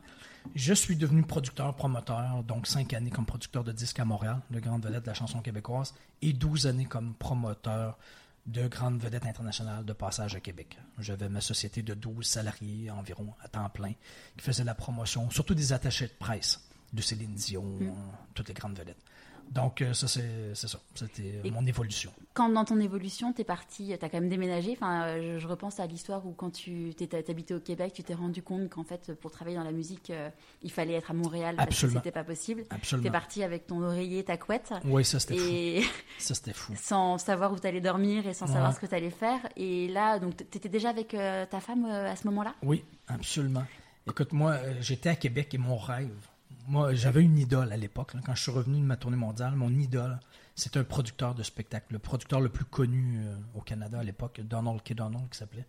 Speaker 2: je suis devenu producteur, promoteur, donc cinq années comme producteur de disques à Montréal, de grande vedette de la chanson québécoise, et douze années comme promoteur de grandes vedettes internationales de passage à Québec. J'avais ma société de 12 salariés environ à temps plein qui faisait la promotion, surtout des attachés de presse de Céline Dion, mm. toutes les grandes vedettes. Donc, euh, ça, c'est ça. C'était mon évolution.
Speaker 1: Quand dans ton évolution, tu es parti, tu as quand même déménagé. Enfin, je, repense à l'histoire où, quand tu habitais au Québec, tu t'es rendu compte qu'en fait, pour travailler dans la musique, euh, il fallait être à Montréal parce que c'était pas possible.
Speaker 2: Absolument.
Speaker 1: Tu es parti avec ton oreiller, ta couette.
Speaker 2: Oui, ça, c'était fou. (laughs) Ça, c'était fou.
Speaker 1: sans savoir où tu allais dormir et sans savoir ce que tu allais faire. Et là, donc, tu étais déjà avec euh, ta femme à ce moment-là?
Speaker 2: Oui, absolument. Écoute, moi, j'étais à Québec et mon rêve, moi, j'avais une idole à l'époque. Quand je suis revenu de ma tournée mondiale, mon idole, c'était un producteur de spectacle, le producteur le plus connu euh, au Canada à l'époque, Donald K. Donald, qui s'appelait.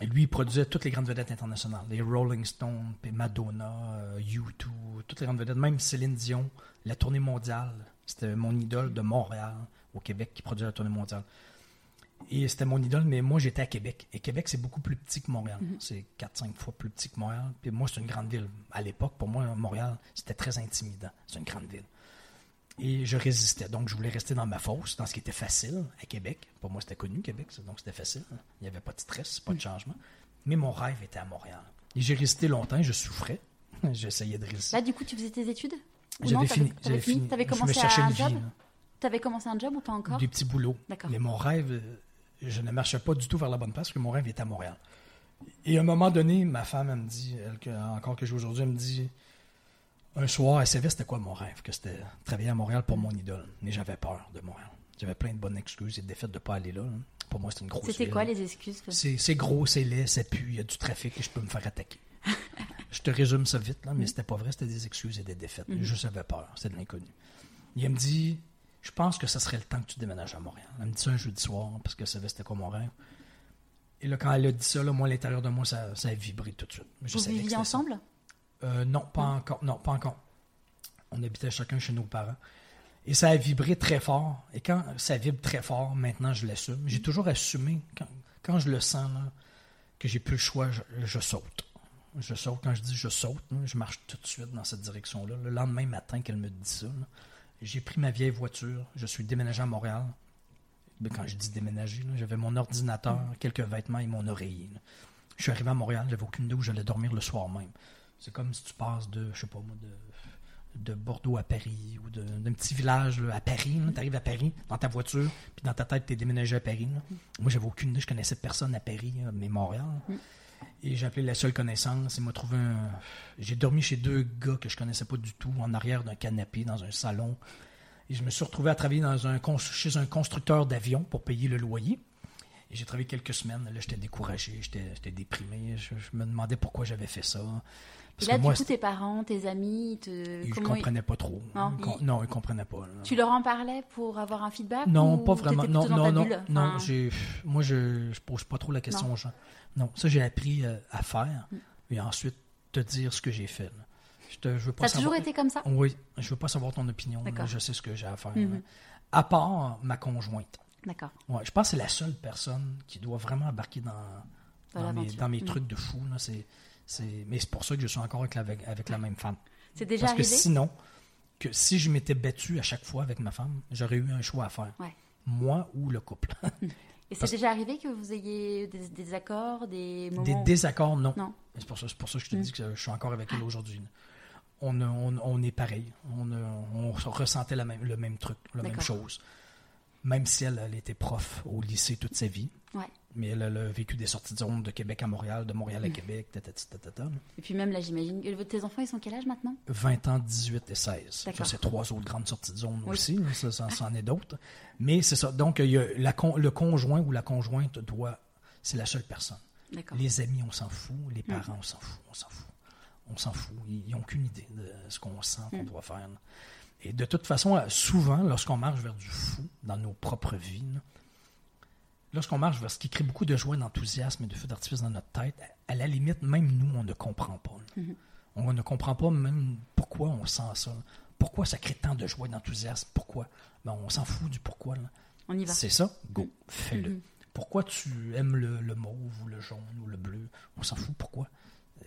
Speaker 2: Et lui, il produisait toutes les grandes vedettes internationales, les Rolling Stones, Madonna, euh, U2, toutes les grandes vedettes, même Céline Dion, la tournée mondiale. C'était mon idole de Montréal, au Québec, qui produisait la tournée mondiale. Et c'était mon idole, mais moi, j'étais à Québec. Et Québec, c'est beaucoup plus petit que Montréal. Mhm. C'est 4-5 fois plus petit que Montréal. Puis moi, c'est une grande ville. À l'époque, pour moi, Montréal, c'était très intimidant. C'est une grande ville. Et je résistais. Donc, je voulais rester dans ma fosse, dans ce qui était facile à Québec. Pour moi, c'était connu, Québec, donc c'était facile. Il n'y avait pas de stress, pas de mhm. changement. Mais mon rêve était à Montréal. Et j'ai résisté longtemps, je souffrais. (laughs) J'essayais de résister.
Speaker 1: Là, du coup, tu faisais tes études?
Speaker 2: J'avais fini. J'avais
Speaker 1: fini? Tu avais commencé à un job? Tu avais commencé un job ou pas encore?
Speaker 2: Des petits boulots. Mais mon rêve, je ne marchais pas du tout vers la bonne place parce que mon rêve était à Montréal. Et à un moment donné, ma femme, elle me dit, elle, encore que j'ai aujourd'hui, elle me dit, un soir, elle savait c'était quoi mon rêve, que c'était travailler à Montréal pour mon idole. Mais j'avais peur de Montréal. J'avais plein de bonnes excuses et de défaites de ne pas aller là. Pour moi, c'était une grosse
Speaker 1: C'était quoi les excuses?
Speaker 2: C'est gros, c'est laid, c'est pue, il y a du trafic et je peux me faire attaquer. (laughs) je te résume ça vite, là, mais mm. c'était pas vrai, c'était des excuses et des défaites. Mm-hmm. Je savais peur, c'était de l'inconnu. Il me dit, je pense que ce serait le temps que tu déménages à Montréal. Elle me dit ça un jeudi soir, parce qu'elle savait c'était quoi mon rêve. Et là, quand elle a dit ça, moi, à l'intérieur de moi, ça, a vibré tout de suite.
Speaker 1: Vous viviez ensemble?
Speaker 2: Euh, non, pas encore. Non, pas encore. On habitait chacun chez nos parents. Et ça a vibré très fort. Et quand ça vibre très fort, maintenant, je l'assume. J'ai toujours assumé, quand, je le sens, que j'ai plus le choix, je, saute. Je saute. Quand je dis je saute, je marche tout de suite dans cette direction-là. Le lendemain matin qu'elle me dit ça, j'ai pris ma vieille voiture, je suis déménagé à Montréal. Ben, quand je dis déménager, j'avais mon ordinateur, quelques vêtements et mon oreiller. Je suis arrivé à Montréal, j'avais aucune idée où j'allais dormir le soir même. C'est comme si tu passes de, je sais pas moi, de, Bordeaux à Paris ou d'un petit village à Paris. Tu arrives à Paris dans ta voiture, puis dans ta tête, tu es déménagé à Paris. Moi, j'avais aucune idée, je connaissais personne à Paris, mais Montréal. Et j'ai appelé la seule connaissance. Il m'a trouvé un. J'ai dormi chez deux gars que je connaissais pas du tout, en arrière d'un canapé, dans un salon. Et je me suis retrouvé à travailler dans un, chez un constructeur d'avions pour payer le loyer. Et j'ai travaillé quelques semaines. Là, j'étais découragé, j'étais déprimé. Je, me demandais pourquoi j'avais fait ça.
Speaker 1: Parce et là, du coup, tes parents, tes amis, te...
Speaker 2: ils ne comprenaient pas trop. Non, ils... ne comprenaient pas.
Speaker 1: Tu leur en parlais pour avoir un feedback
Speaker 2: Non, pas vraiment. Non, non, non, non. Moi, je ne pose pas trop la question aux gens. Non, ça, j'ai appris euh, à faire mm. et ensuite te dire ce que j'ai fait.
Speaker 1: Je te, veux pas ça a toujours été comme ça?
Speaker 2: Oui, je veux pas savoir ton opinion. je sais ce que j'ai à faire. Mm-hmm. À part ma conjointe.
Speaker 1: D'accord.
Speaker 2: Ouais, je pense que c'est la seule personne qui doit vraiment embarquer dans, dans, mes, mm. trucs de fou. Là. Mais c'est pour ça que je suis encore avec la, avec la même femme.
Speaker 1: C'est déjà
Speaker 2: Parce que sinon, que si je m'étais battu à chaque fois avec ma femme, j'aurais eu un choix à faire. Moi ou le couple. (laughs)
Speaker 1: Et c'est déjà arrivé que vous ayez des désaccords, des moments...
Speaker 2: Des désaccords, non. non. C'est pour, ça, pour ça que je te mm. dis que je suis encore avec elle aujourd'hui. On, on, on, est pareil. On, on ressentait la même, le même truc, la même chose. Même si elle, elle était prof au lycée toute sa vie.
Speaker 1: Ouais.
Speaker 2: Mais elle, a vécu des sorties de zone de Québec à Montréal, de Montréal à mm. Québec,
Speaker 1: Et puis même là, j'imagine. Tes enfants, ils sont quel âge maintenant?
Speaker 2: 20 ans, 18 et 16. Ça, c'est trois autres grandes sorties de zone aussi. Ça, ça, en est d'autres. Mais c'est ça. Donc, il y a la le conjoint ou la conjointe doit. C'est la seule personne. Les amis, on s'en fout. Les mm. parents, on s'en fout. On s'en fout. On s'en fout. Ils n'ont aucune idée de ce qu'on sent, qu'on mm. doit faire. Et de toute façon, souvent, lorsqu'on marche vers du fou dans nos propres vies, lorsqu'on marche vers ce qui crée beaucoup de joie, d'enthousiasme et de feu d'artifice dans notre tête, à la limite, même nous, on ne comprend pas. Mm-hmm. On ne comprend pas même pourquoi on sent ça. Pourquoi ça crée tant de joie et d'enthousiasme? Pourquoi? Ben, on s'en fout du pourquoi.
Speaker 1: On y va.
Speaker 2: C'est ça? Go. Mm. Fais-le. Mm-hmm. Pourquoi tu aimes le, mauve ou le jaune ou le bleu? On s'en fout. Pourquoi?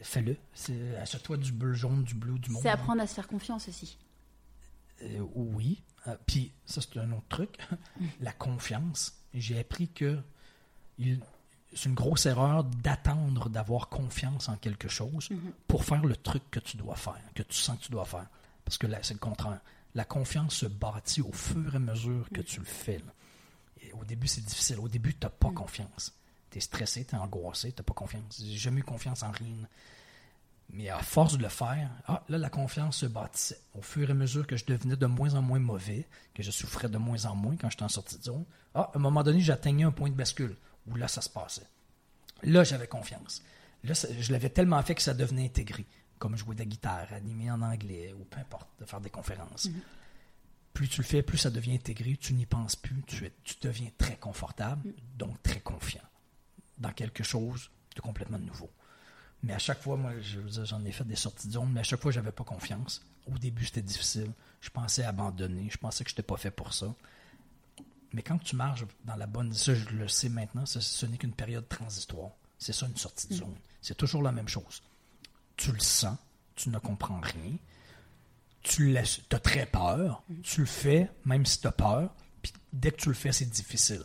Speaker 2: Fais-le. Achète-toi du bleu, jaune, du bleu, du mauve.
Speaker 1: C'est apprendre à se faire confiance aussi.
Speaker 2: Euh, oui. Euh, puis, ça, c'est un autre truc. (laughs) La confiance j'ai appris que c'est une grosse erreur d'attendre d'avoir confiance en quelque chose mhm. pour faire le truc que tu dois faire, que tu sens que tu dois faire. Parce que là, c'est le contraire. La confiance se bâtit au fur et à mesure que tu le fais. Et au début, c'est difficile. Au début, tu n'as pas confiance. Tu es stressé, tu es angoissé, tu n'as pas confiance. J'ai jamais eu confiance en rien. Mais à force de le faire, ah, là, la confiance se bâtissait. Au fur et à mesure que je devenais de moins en moins mauvais, que je souffrais de moins en moins quand j'étais en sortie de zone, ah, à un moment donné, j'atteignais un point de bascule où là, ça se passait. Là, j'avais confiance. Là, je l'avais tellement fait que ça devenait intégré, comme jouer de la guitare, animer en anglais, ou peu importe, de faire des conférences. Mm-hmm. Plus tu le fais, plus ça devient intégré, tu n'y penses plus, tu, tu deviens très confortable, mm. donc très confiant dans quelque chose de complètement nouveau. Mais à chaque fois, moi, j'en ai fait des sorties de zone, mais à chaque fois, j'avais pas confiance. Au début, c'était difficile. Je pensais abandonner. Je pensais que je n'étais pas fait pour ça. Mais quand tu marches dans la bonne. Ça, je le sais maintenant, ce, n'est qu'une période transitoire. C'est ça, une sortie de mm. zone. C'est toujours la même chose. Tu le sens, tu ne comprends rien, tu as très peur, mm. tu le fais, même si tu as peur, puis dès que tu le fais, c'est difficile.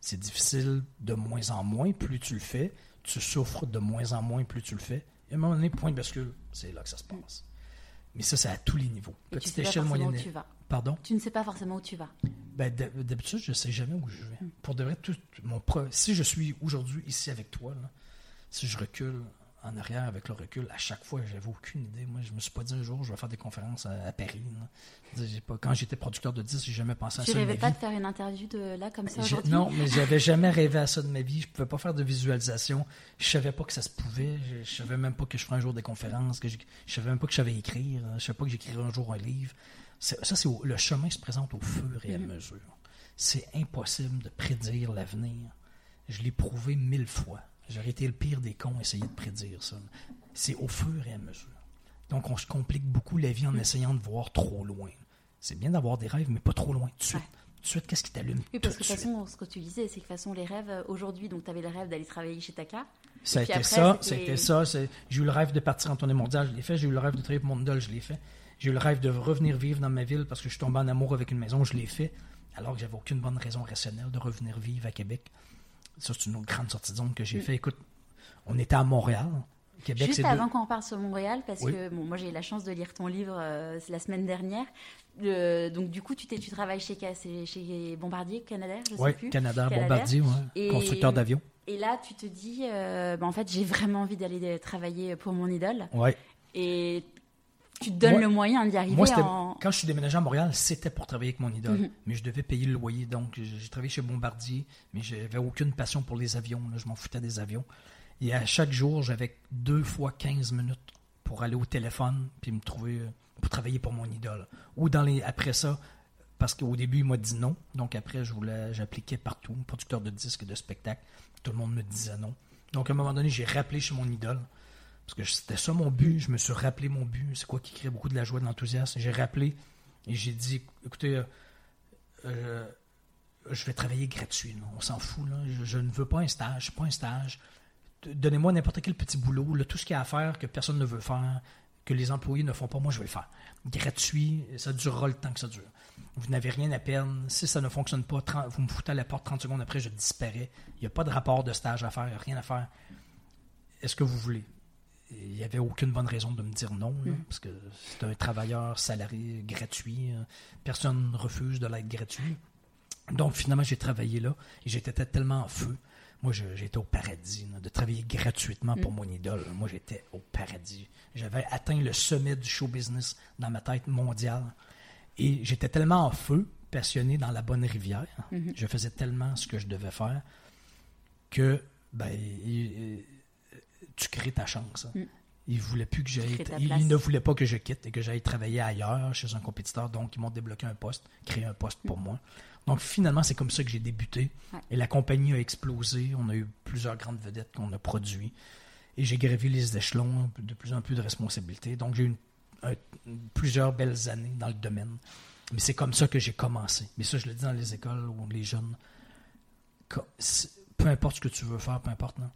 Speaker 2: C'est difficile de moins en moins, plus tu le fais, tu souffres de moins en moins plus tu le fais. Et à un moment donné, point de bascule, c'est là que ça se passe. Mais ça, c'est à tous les niveaux.
Speaker 1: Petite échelle, moyenne. tu vas.
Speaker 2: Pardon?
Speaker 1: Tu ne sais pas forcément où tu vas.
Speaker 2: Ben, d'habitude, je ne sais jamais où je vais. Hmm. Pour de vrai, tout mon si je suis aujourd'hui ici avec toi, si je recule en arrière avec le recul, à chaque fois, j'avais aucune idée. Moi, je me suis pas dit un jour, je vais faire des conférences à, Paris. Pas, quand j'étais producteur de disques, j'ai jamais pensé à ça.
Speaker 1: Tu rêvais pas de faire une interview de là comme ça aujourd'hui?
Speaker 2: Non, mais j'avais jamais rêvé à ça de ma vie. Je pouvais pas faire de visualisation. Je savais pas que ça se pouvait. Je, je savais même pas que je ferais un jour des conférences. Que je, je savais même pas que je savais écrire. Je savais pas que j'écrirais un jour un livre. Ça, c'est le chemin se présente au fur et à mm-hmm. mesure. C'est impossible de prédire l'avenir. Je l'ai prouvé mille fois. J'aurais été le pire des cons à essayer de prédire ça. C'est au fur et à mesure. Donc, on se complique beaucoup la vie en mm. essayant de voir trop loin. C'est bien d'avoir des rêves, mais pas trop loin. Tout de suite. Tout de suite, qu'est-ce qui t'allume?
Speaker 1: Oui, parce que de toute façon, ce que tu disais, c'est que de façon, les rêves, euh, aujourd'hui, donc tu avais le rêve d'aller travailler chez Taka.
Speaker 2: Ça a été ça, c'était ça. J'ai eu le rêve de partir en tournée mondiale, je l'ai fait. J'ai eu le rêve de travailler pour Mondol, je l'ai fait. J'ai eu le rêve de revenir vivre dans ma ville parce que je suis tombé en amour avec une maison, je l'ai fait. Alors que j'avais aucune bonne raison rationnelle de revenir vivre à Québec. Ça, c'est une autre grande sortie de zone que j'ai mm. fait. Écoute, on était à Montréal.
Speaker 1: Québec, Juste avant qu'on parle sur Montréal, parce que bon, moi j'ai eu la chance de lire ton livre euh, la semaine dernière. donc du coup, tu, tu travailles chez, chez Bombardier Canada,
Speaker 2: je sais oui, Canada, Bombardier, constructeur d'avions.
Speaker 1: Et là, tu te dis, euh, bah, en fait, j'ai vraiment envie d'aller travailler pour mon idole.
Speaker 2: Oui.
Speaker 1: Et tu te donnes le moyen d'y arriver.
Speaker 2: Moi, quand je suis déménagé à Montréal, c'était pour travailler avec mon idole. Mhm. Mais je devais payer le loyer. Donc, j'ai travaillé chez Bombardier, mais j'avais aucune passion pour les avions. Je m'en foutais des avions. Et à chaque jour, j'avais deux fois 15 minutes pour aller au téléphone puis me trouver euh, pour travailler pour mon idole. Ou dans les après ça, parce qu'au début, il m'a dit non. Donc après, je voulais, j'appliquais partout, producteur de disques et de spectacles. Tout le monde me disait non. Donc à un moment donné, j'ai rappelé chez mon idole. Parce que c'était ça mon but. Je me suis rappelé mon but. C'est quoi qui crée beaucoup de la joie, de l'enthousiasme. J'ai rappelé et j'ai dit, écoutez, euh, euh, je vais travailler gratuit. On s'en fout. Je, je, ne veux pas un stage. Pas un stage donnez-moi n'importe quel petit boulot, tout ce qu'il y a à faire que personne ne veut faire, que les employés ne font pas, moi je vais le faire. Gratuit, ça durera le temps que ça dure. Vous n'avez rien à perdre. Si ça ne fonctionne pas, vous me foutez à la porte 30 secondes après, je disparais. Il n'y a pas de rapport de stage à faire, rien à faire. Est-ce que vous voulez? Il n'y avait aucune bonne raison de me dire non, mm. parce que c'est un travailleur salarié gratuit. Personne ne refuse de l'être gratuit. Donc finalement, j'ai travaillé là et j'étais tellement en feu moi, j'étais au paradis, de travailler gratuitement pour mm. mon idole. Moi, j'étais au paradis. J'avais atteint le sommet du show business dans ma tête mondiale. Et j'étais tellement en feu, passionné dans la bonne rivière. Mm-hmm. Je faisais tellement ce que je devais faire que ben, tu crées ta chance. Hein. Mm. Il voulait plus que j'aille. Il, ne voulait pas que je quitte et que j'aille travailler ailleurs chez un compétiteur. Donc, ils m'ont débloqué un poste, créé un poste pour mm. moi. Donc finalement, c'est comme ça que j'ai débuté. Et la compagnie a explosé. On a eu plusieurs grandes vedettes qu'on a produites. Et j'ai gravi les échelons, de plus en plus de responsabilités. Donc j'ai eu plusieurs belles années dans le domaine. Mais c'est comme ça que j'ai commencé. Mais ça, je le dis dans les écoles ou les jeunes. Peu importe ce que tu veux faire, peu importe, non?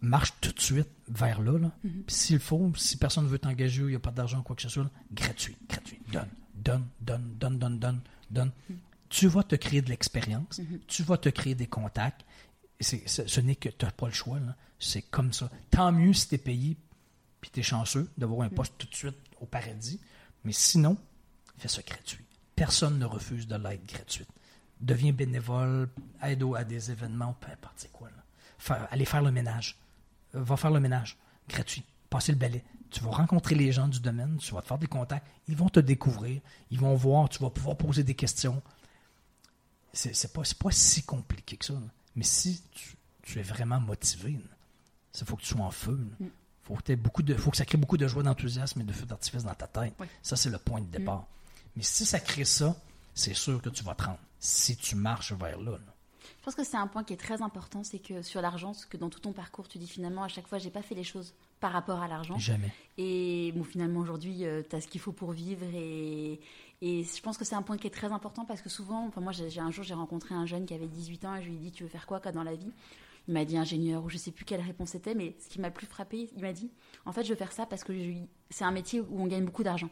Speaker 2: Marche tout de suite vers là. Mm-hmm. s'il faut, si personne ne veut t'engager, il n'y a pas d'argent, quoi que ce soit, gratuit, gratuit. Donne, donne, donne, donne, donne, donne, donne. Mm tu vas te créer de l'expérience, mhm. tu vas te créer des contacts. ce n'est que tu n'as pas le choix. C'est comme ça. Tant mieux si tu es payé puis tu es chanceux d'avoir un mhm. poste tout de suite au paradis. Mais sinon, fais ça gratuit. Personne ne refuse de l'aide gratuite. Deviens bénévole, aide à des événements, peu importe c'est quoi. Là. Allez faire le ménage. Euh, va faire le ménage. Gratuit. Passer le balai. Tu vas rencontrer les gens du domaine, tu vas te faire des contacts, ils vont te découvrir, ils vont voir, tu vas pouvoir poser des questions. C'est pas, pas si compliqué que ça. Mais si tu, es vraiment motivé, il faut que tu sois en feu. Il mm. faut, que beaucoup de, faut que ça crée beaucoup de joie, d'enthousiasme et de feu d'artifice dans ta tête. Ça, c'est le point de départ. Mm. Mais si ça crée ça, c'est sûr que tu vas te rendre. Si tu marches vers là.
Speaker 1: Je pense que c'est un point qui est très important, c'est que sur l'argent, ce que dans tout ton parcours, tu dis finalement à chaque fois, j'ai pas fait les choses par rapport à l'argent.
Speaker 2: Jamais.
Speaker 1: Et bon, finalement aujourd'hui, euh, tu as ce qu'il faut pour vivre et, et je pense que c'est un point qui est très important parce que souvent, enfin moi, j'ai un jour, j'ai rencontré un jeune qui avait 18 ans et je lui ai dit, tu veux faire quoi, dans la vie? Il m'a dit ingénieur ou je sais plus quelle réponse c'était, mais ce qui m'a plus frappé, il m'a dit, en fait, je veux faire ça parce que c'est un métier où on gagne beaucoup d'argent.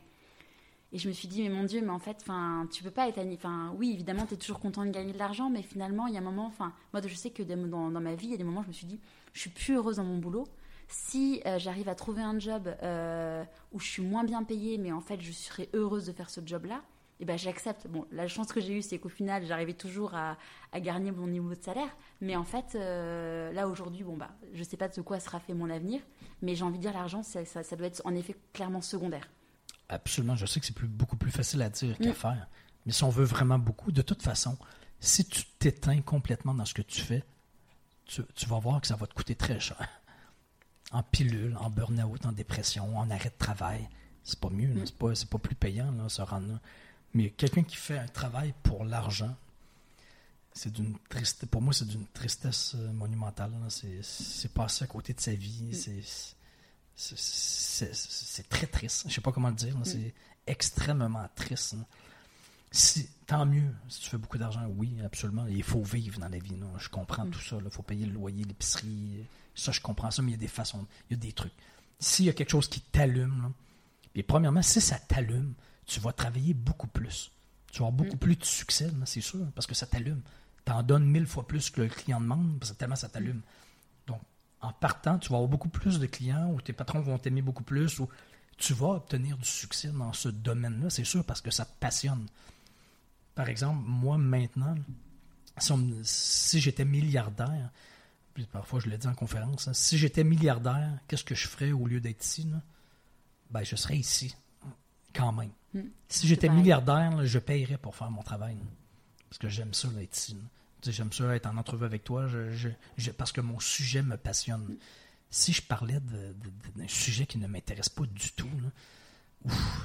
Speaker 1: Et je me suis dit, mais mon Dieu, mais en fait, enfin, tu peux pas être. Enfin, oui, évidemment, tu es toujours content de gagner de l'argent, mais finalement, il y a un moment, enfin, moi, je sais que dans, dans, ma vie, il y a des moments où je me suis dit, je suis plus heureuse dans mon boulot. Si euh, j'arrive à trouver un job euh, où je suis moins bien payée, mais en fait, je serais heureuse de faire ce job-là, eh ben j'accepte. Bon, la chance que j'ai eue, c'est qu'au final, j'arrivais toujours à, à, garder mon niveau de salaire. Mais en fait, euh, là aujourd'hui, bon bah, je sais pas de quoi sera fait mon avenir, mais j'ai envie de dire l'argent, ça, ça, doit être en effet clairement secondaire.
Speaker 2: Absolument. Je sais que c'est plus, beaucoup plus facile à dire qu'à mm. faire. Mais si on veut vraiment beaucoup, de toute façon, si tu t'éteins complètement dans ce que tu fais, tu, tu, vas voir que ça va te coûter très cher. En pilule, en burn-out, en dépression, en arrêt de travail. C'est pas mieux, mm. c'est pas, pas, plus payant, là, se rendre là. Mais quelqu'un qui fait un travail pour l'argent, c'est d'une tristesse. Pour moi, c'est d'une tristesse euh, monumentale. C'est passé à côté de sa vie. Mm. C'est très triste. Je sais pas comment le dire. Mm. C'est extrêmement triste. Si, tant mieux si tu fais beaucoup d'argent, oui, absolument. Il faut vivre dans la vie. Je comprends mm. tout ça. Il faut payer le loyer, l'épicerie. Ça, je comprends ça, mais il y a des façons, il y a des trucs. S'il y a quelque chose qui t'allume, et premièrement, si ça t'allume, tu vas travailler beaucoup plus. Tu vas avoir beaucoup mm. plus de succès, c'est sûr, parce que ça t'allume. Tu en donnes mille fois plus que le client demande, parce que tellement ça t'allume. En partant, tu vas avoir beaucoup plus de clients, ou tes patrons vont t'aimer beaucoup plus, ou tu vas obtenir du succès dans ce domaine-là, c'est sûr, parce que ça te passionne. Par exemple, moi, maintenant, si, j'étais milliardaire, puis parfois je le dis en conférence, hein, si j'étais milliardaire, qu'est-ce que je ferais au lieu d'être ici? Ben, je serais ici, quand même. Hmm. Si j'étais milliardaire, je payerais pour faire mon travail. Parce que j'aime ça, être ici. J'aime ça être en entrevue avec toi parce que mon sujet me passionne. Si je parlais d'un sujet qui ne m'intéresse pas du tout,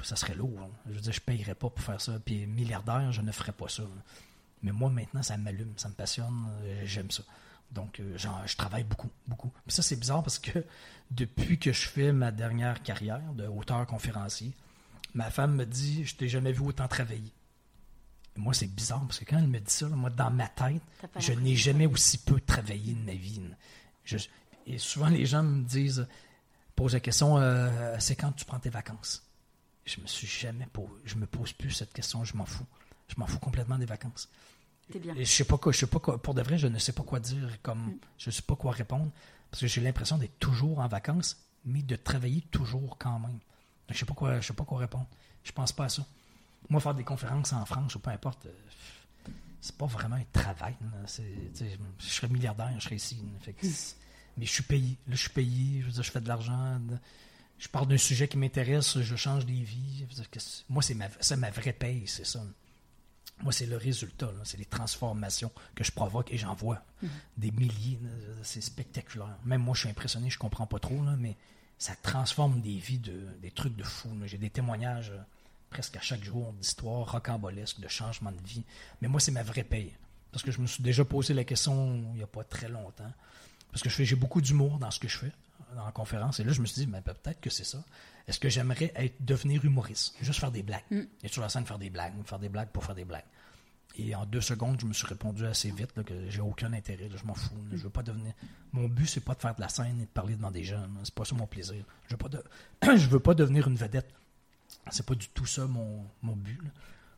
Speaker 2: ça serait lourd. Je veux dire, je payerais pas pour faire ça. Puis milliardaire, je ne ferais pas ça. Mais moi, maintenant, ça m'allume, ça me passionne, euh, j'aime ça. Donc, euh, je travaille beaucoup, beaucoup. ça, c'est bizarre parce que depuis que je fais ma dernière carrière de auteur conférencier, Ma femme me dit Je t'ai jamais vu autant travailler. Moi, c'est bizarre parce que quand elle me dit ça, moi, dans ma tête, je n'ai jamais aussi peu travaillé de ma vie. et souvent, les gens me disent posent la question euh, C'est quand tu prends tes vacances? Je me suis jamais posé, je me pose plus cette question, je m'en fous. Je m'en fous complètement des vacances.
Speaker 1: Bien.
Speaker 2: je sais pas quoi, je sais pas quoi, pour de vrai, je ne sais pas quoi dire, comme mm. je ne sais pas quoi répondre, parce que j'ai l'impression d'être toujours en vacances, mais de travailler toujours quand même. Je sais pas quoi, je sais pas quoi répondre. Je pense pas à ça. Moi, faire des conférences en France ou peu importe, euh, c'est pas vraiment un travail. je serais milliardaire, je serais ici. mais je suis payé. Là, je suis payé. Je veux dire, je fais de l'argent. Je parle d'un sujet qui m'intéresse. Je change des vies. moi, c'est ma, ma vraie paye, c'est ça. Moi, c'est le résultat. C'est les transformations que je provoque et j'en vois mm-hmm. des milliers. C'est spectaculaire. Même moi, je suis impressionné. Je comprends pas trop, là, mais ça transforme des vies, de, des trucs de fou. J'ai des témoignages euh, presque à chaque jour d'histoires rocambolesques, de changements de vie. Mais moi, c'est ma vraie paye. Parce que je me suis déjà posé la question il n'y a pas très longtemps. Parce que j'ai beaucoup d'humour dans ce que je fais, dans la conférence. Et là, je me suis dit, ben, peut-être que c'est ça. Est-ce que j'aimerais être, devenir humoriste? Juste faire des blagues. Mm. Et sur la scène, faire des blagues. Faire des blagues pour faire des blagues. Et en deux secondes, je me suis répondu assez vite que j'ai aucun intérêt. je m'en fous. je veux pas devenir. Mon but, c'est pas de faire de la scène et de parler devant des gens. C'est pas ça mon plaisir. Je veux pas, de... (clears throat) je veux pas devenir une vedette. C'est pas du tout ça mon, mon but.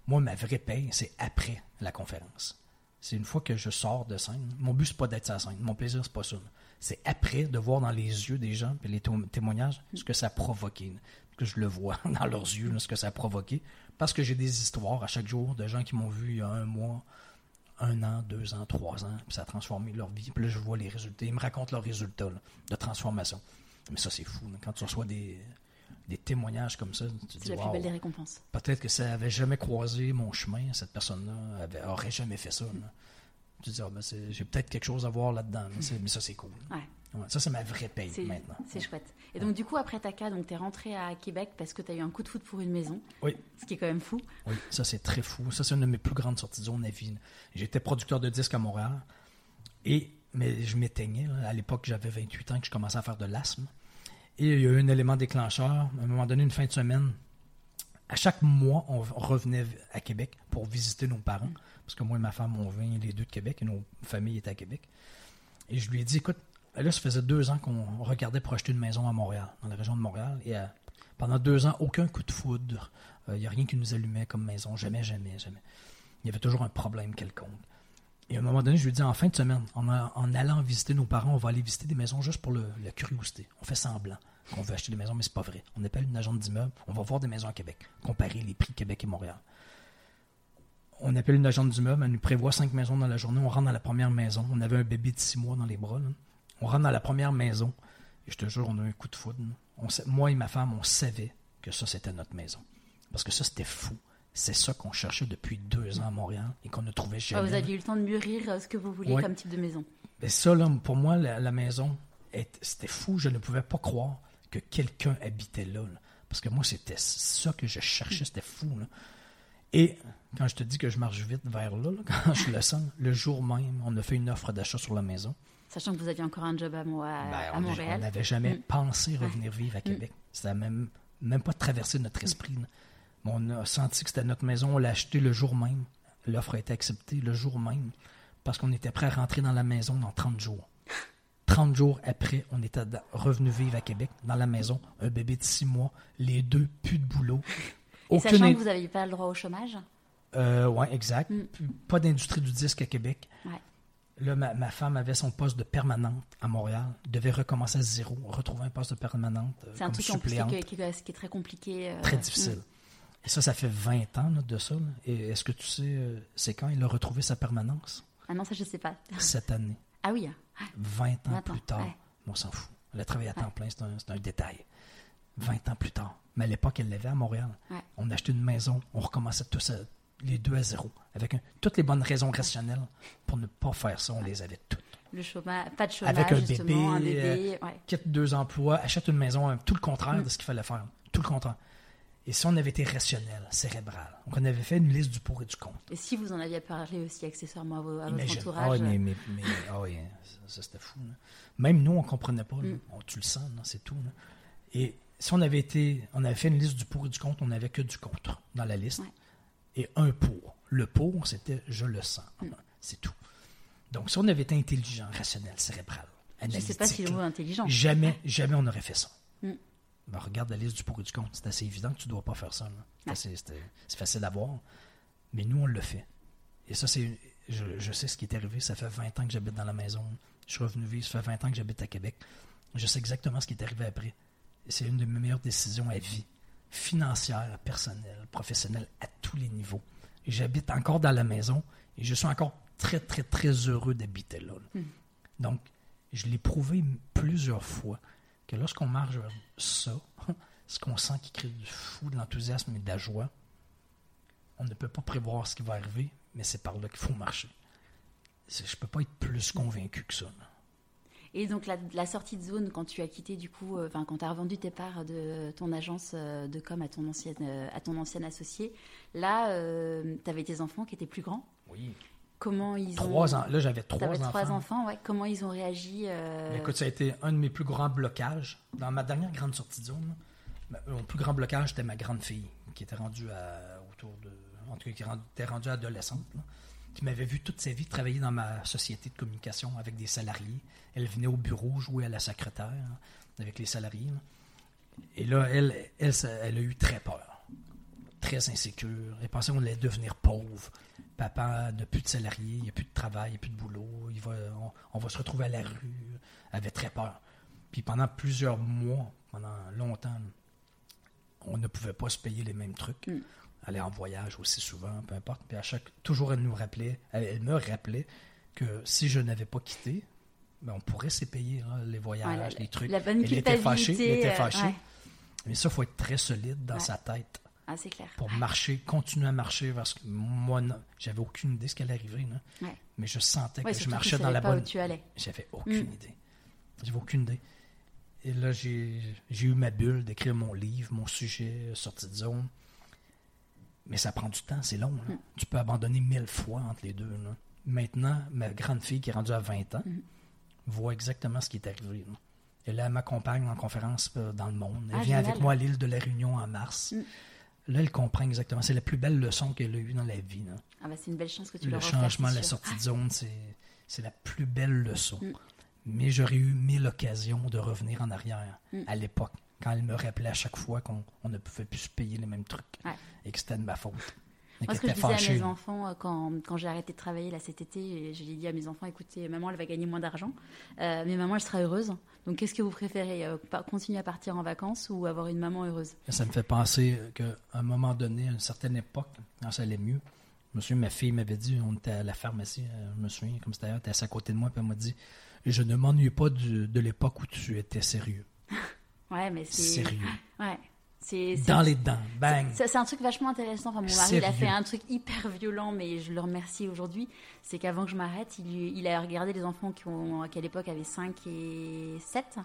Speaker 2: Moi, ma vraie paye, c'est après la conférence. C'est une fois que je sors de scène. Mon but, c'est pas d'être sa scène. Mon plaisir, c'est pas ça. C'est après de voir dans les yeux des gens et les témoignages ce que ça a provoqué. que je le vois (laughs) dans leurs yeux, ce que ça a provoqué. Parce que j'ai des histoires à chaque jour de gens qui m'ont vu il y a un mois, un an, deux ans, trois ans, puis ça a transformé leur vie. Puis là, je vois les résultats. Ils me racontent leurs résultats de transformation. Mais ça, c'est fou. Quand tu reçois des, des témoignages comme ça, tu
Speaker 1: C'est la plus belle des récompenses.
Speaker 2: Peut-être que ça avait jamais croisé mon chemin, cette personne-là aurait jamais fait ça. Tu te dis, ah, ben, j'ai peut-être quelque chose à voir là-dedans. Mais ça, c'est cool. (laughs) ça, c'est ma vraie paye maintenant.
Speaker 1: C'est chouette. Et donc, du coup, après ta cas, tu es rentré à Québec parce que tu as eu un coup de foot pour une maison.
Speaker 2: Oui.
Speaker 1: Ce qui est quand même fou.
Speaker 2: Oui, ça, c'est très fou. Ça, c'est une de mes plus grandes sorties de zone à vie. J'étais producteur de disques à Montréal. Et, mais je m'éteignais. À l'époque, j'avais 28 ans que je commençais à faire de l'asthme. Et il y a eu un élément déclencheur. À un moment donné, une fin de semaine, à chaque mois, on revenait à Québec pour visiter nos parents. Parce que moi et ma femme, on vient les deux de Québec et nos familles étaient à Québec. Et je lui ai dit, écoute, là, ça faisait deux ans qu'on regardait pour acheter une maison à Montréal, dans la région de Montréal. Et pendant deux ans, aucun coup de foudre. Euh, il n'y a rien qui nous allumait comme maison. Jamais, jamais, jamais. Il y avait toujours un problème quelconque. Et à un moment donné, je lui dit, en fin de semaine, en, allant visiter nos parents, on va aller visiter des maisons juste pour la curiosité. On fait semblant qu'on veut acheter des maisons, mais c'est pas vrai. On appelle une agente d'immeuble, on va voir des maisons à Québec, comparer les prix Québec et Montréal. On appelle une agente d'immeuble, elle nous prévoit cinq maisons dans la journée, on rentre dans la première maison. On avait un bébé de six mois dans les bras. On rentre dans la première maison, et je te jure, on a un coup de foudre. moi et ma femme, on savait que ça, c'était notre maison. Parce que ça, c'était fou. C'est ça qu'on cherchait depuis deux ans à Montréal et qu'on ne trouvait jamais.
Speaker 1: Ah, vous aviez eu le temps de mûrir euh, ce que vous vouliez comme type de maison.
Speaker 2: Mais ça, là, pour moi, la, maison, c'était fou. Je ne pouvais pas croire que quelqu'un habitait là, Parce que moi, c'était ça que je cherchais. C'était fou. Et quand je te dis que je marche vite vers là, (laughs) quand je le sens, le jour même, on a fait une offre d'achat sur la maison.
Speaker 1: Sachant que vous aviez encore un job à, moi, à,
Speaker 2: ben,
Speaker 1: Montréal.
Speaker 2: On n'avait jamais mm. pensé revenir vivre à Québec. Ça n'a même, même pas traversé notre esprit on a senti que c'était notre maison, on l'a acheté le jour même. L'offre a été acceptée le jour même parce qu'on était prêt à rentrer dans la maison dans 30 jours. 30 jours après, on était revenu vivre à Québec, dans la maison, un bébé de 6 mois, les deux, plus de boulot.
Speaker 1: Et sachant que vous n'aviez pas le droit au chômage?
Speaker 2: Euh, oui, exact. Mm. Pas d'industrie du disque à Québec. Là, ma, femme avait son poste de permanente à Montréal, devait recommencer à zéro, retrouver un poste de permanente. Euh,
Speaker 1: c'est un truc qui, est très compliqué.
Speaker 2: Euh, très difficile. Mm. Et ça, ça fait 20 ans de ça. Et est-ce que tu sais, euh, c'est quand il a retrouvé sa permanence?
Speaker 1: Ah non, ça, je ne sais pas. (laughs)
Speaker 2: Cette année.
Speaker 1: Ah oui.
Speaker 2: 20 hein. ans plus tard. On s'en fout. Elle a travaillé à temps plein, c'est un, détail. 20 ans plus tard. Mais à l'époque, elle l'avait à Montréal. On achetait une maison, on recommençait tous les deux à zéro. Avec toutes les bonnes raisons rationnelles pour ne pas faire ça, on les avait toutes.
Speaker 1: Le chômage, pas de chômage,
Speaker 2: Avec un
Speaker 1: bébé, un bébé
Speaker 2: euh, quitte deux emplois, achète une maison, tout le contraire mm. de ce qu'il fallait faire. Tout le contraire. Et si on avait été rationnel, cérébral, donc on avait fait une liste du pour et du contre.
Speaker 1: Et si vous en aviez parlé aussi accessoirement à, votre entourage?
Speaker 2: Ah oui, mais, mais, ah oui, ça, c'était fou. Même nous, on ne comprenait pas. Mm. tu le sens, c'est tout. Et si on avait été, on avait fait une liste du pour et du contre, on n'avait que du contre dans la liste. Et un pour. Le pour, c'était je le sens. Mm. C'est tout. Donc, si on avait été intelligent, rationnel, cérébral, analytique, je ne sais pas si le mot intelligent. Jamais, jamais on aurait fait ça. Mm. Ben, regarde la liste du pour et du contre. C'est assez évident que tu ne dois pas faire ça. C'est facile à voir. Mais nous, on le fait. Et ça, c'est. Je, sais ce qui est arrivé. Ça fait 20 ans que j'habite dans la maison. Je suis revenu vivre. Ça fait 20 ans que j'habite à Québec. Je sais exactement ce qui est arrivé après. C'est une de mes meilleures décisions à vie. Financière, personnelle, professionnelle, à tous les niveaux. J'habite encore dans la maison et je suis encore très, très, très heureux d'habiter là. Hmm. Donc, je l'ai prouvé plusieurs fois que lorsqu'on marche vers ça, (laughs) ce qu'on sent qui crée du fou, de l'enthousiasme et de la joie, on ne peut pas prévoir ce qui va arriver, mais c'est par là qu'il faut marcher. Je ne peux pas être plus convaincu que ça.
Speaker 1: Et donc la, sortie de zone, quand tu as quitté du coup, euh, enfin quand tu as revendu tes parts de ton agence euh, de com à ton ancienne, euh, à ton ancien associé, là, tu avais tes enfants qui étaient plus grands.
Speaker 2: Oui.
Speaker 1: Comment ils
Speaker 2: trois ont... Ans. Là, j'avais trois enfants.
Speaker 1: trois enfants, ouais. Comment ils ont réagi euh?
Speaker 2: Écoute, ça a été un de mes plus grands blocages. Dans ma dernière grande sortie de zone, mon plus grand blocage, c'était ma grande fille, qui était rendue à autour de... En tout cas, qui était rendue adolescente, qui m'avait vu toute sa vie travailler dans ma société de communication avec des salariés. Elle venait au bureau jouer à la secrétaire avec les salariés. Et là, elle, elle, elle a eu très peur. Très insécure. Elle pensait qu'on allait devenir pauvre papa n'a plus de salariés, il n'y a plus de travail, il n'y a plus de boulot, il va, on, va se retrouver à la rue. Elle avait très peur. Puis pendant plusieurs mois, pendant longtemps, on ne pouvait pas se payer les mêmes trucs.
Speaker 1: Mm.
Speaker 2: Aller en voyage aussi souvent, peu importe. Puis à chaque, toujours, elle nous rappelait, elle, elle me rappelait que si je n'avais pas quitté, ben, on pourrait se payer hein, les voyages,
Speaker 1: Ouais,
Speaker 2: les trucs.
Speaker 1: La bonne
Speaker 2: elle était fâchée, elle était
Speaker 1: euh,
Speaker 2: fâchée.
Speaker 1: ouais.
Speaker 2: Mais ça, faut être très solide dans
Speaker 1: Ouais.
Speaker 2: sa tête
Speaker 1: Ah, c'est clair.
Speaker 2: pour marcher, continuer à marcher, parce que moi, j'avais aucune idée de ce qui allait arriver. là.
Speaker 1: Ouais.
Speaker 2: Mais je sentais que je marchais dans la
Speaker 1: pas
Speaker 2: bonne.
Speaker 1: où tu allais.
Speaker 2: J'avais aucune
Speaker 1: Mm.
Speaker 2: idée. J'avais aucune idée. Et là, j'ai eu ma bulle d'écrire mon livre, mon sujet, sortie de zone. Mais ça prend du temps, c'est long. là.
Speaker 1: Mm.
Speaker 2: Tu peux abandonner mille fois entre les deux. là. Maintenant, ma grande fille qui est rendue à 20 ans
Speaker 1: Mm.
Speaker 2: voit exactement ce qui est arrivé. là. Elle elle m'accompagne en conférence euh, dans le monde. Elle
Speaker 1: Ah,
Speaker 2: vient
Speaker 1: génial.
Speaker 2: avec moi à l'île de la Réunion en mars. Là, elle comprend exactement. C'est la plus belle leçon qu'elle a eue dans la vie. là.
Speaker 1: Ah, bah, c'est une belle chance que tu
Speaker 2: Le changement, la sortie de zone, c'est, c'est la plus belle leçon.
Speaker 1: Mm.
Speaker 2: Mais j'aurais eu mille occasions de revenir en arrière
Speaker 1: Mm.
Speaker 2: à l'époque, quand elle me rappelait à chaque fois qu'on on ne pouvait plus se payer les mêmes trucs
Speaker 1: Ouais.
Speaker 2: et que c'était de ma faute.
Speaker 1: Moi, ce que je disais à mes enfants euh, quand, quand j'ai arrêté de travailler là cet été, je dit à mes enfants écoutez, maman, elle va gagner moins d'argent, euh, mais maman, elle sera heureuse. Donc, qu'est-ce que vous préférez euh, Continuer à partir en vacances ou avoir une maman heureuse?
Speaker 2: Ça me fait penser qu'à un moment donné, à une certaine époque, quand ça allait mieux, monsieur, ma fille m'avait dit, on était à la pharmacie, je me souviens, comme c'était elle était à côté de moi, puis elle m'a dit Je ne m'ennuie pas du- de l'époque où tu étais sérieux. (laughs)
Speaker 1: Ouais, mais c'est.
Speaker 2: Sérieux. (laughs)
Speaker 1: Ouais. C'est, c'est-
Speaker 2: Dans les dents. Bang.
Speaker 1: C'est c'est un truc vachement intéressant. Enfin, mon mari, il a fait un truc hyper violent, mais je le remercie aujourd'hui. C'est qu'avant que je m'arrête, il, il a regardé les enfants qui, ont, à quelle époque, avaient 5 et 7.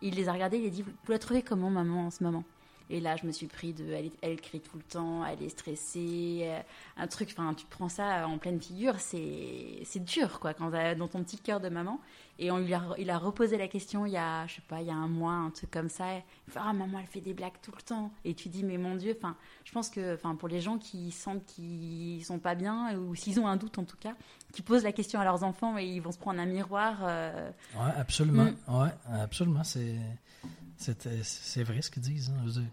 Speaker 1: Il les a regardés, il a dit Vous la trouvez comment, maman, en ce moment? Et là, je me suis pris de. Elle, elle crie tout le temps, elle est stressée. euh, Un truc, enfin, tu prends ça en pleine figure, c'est c'est dur, quoi, quand dans ton petit cœur de maman. Et on lui a, il a reposé la question il y a, je sais pas, il y a un mois, un truc comme ça. Il fait, ah, maman, elle fait des blagues tout le temps. Et tu dis, mais mon Dieu, enfin, je pense que, enfin, pour les gens qui sentent qu'ils sont pas bien, ou s'ils ont un doute en tout cas, qui posent la question à leurs enfants et ils vont se prendre un miroir. euh,
Speaker 2: Oui, absolument.
Speaker 1: Mm.
Speaker 2: Ouais, absolument. C'est, vrai ce qu'ils disent. hein. Je veux dire,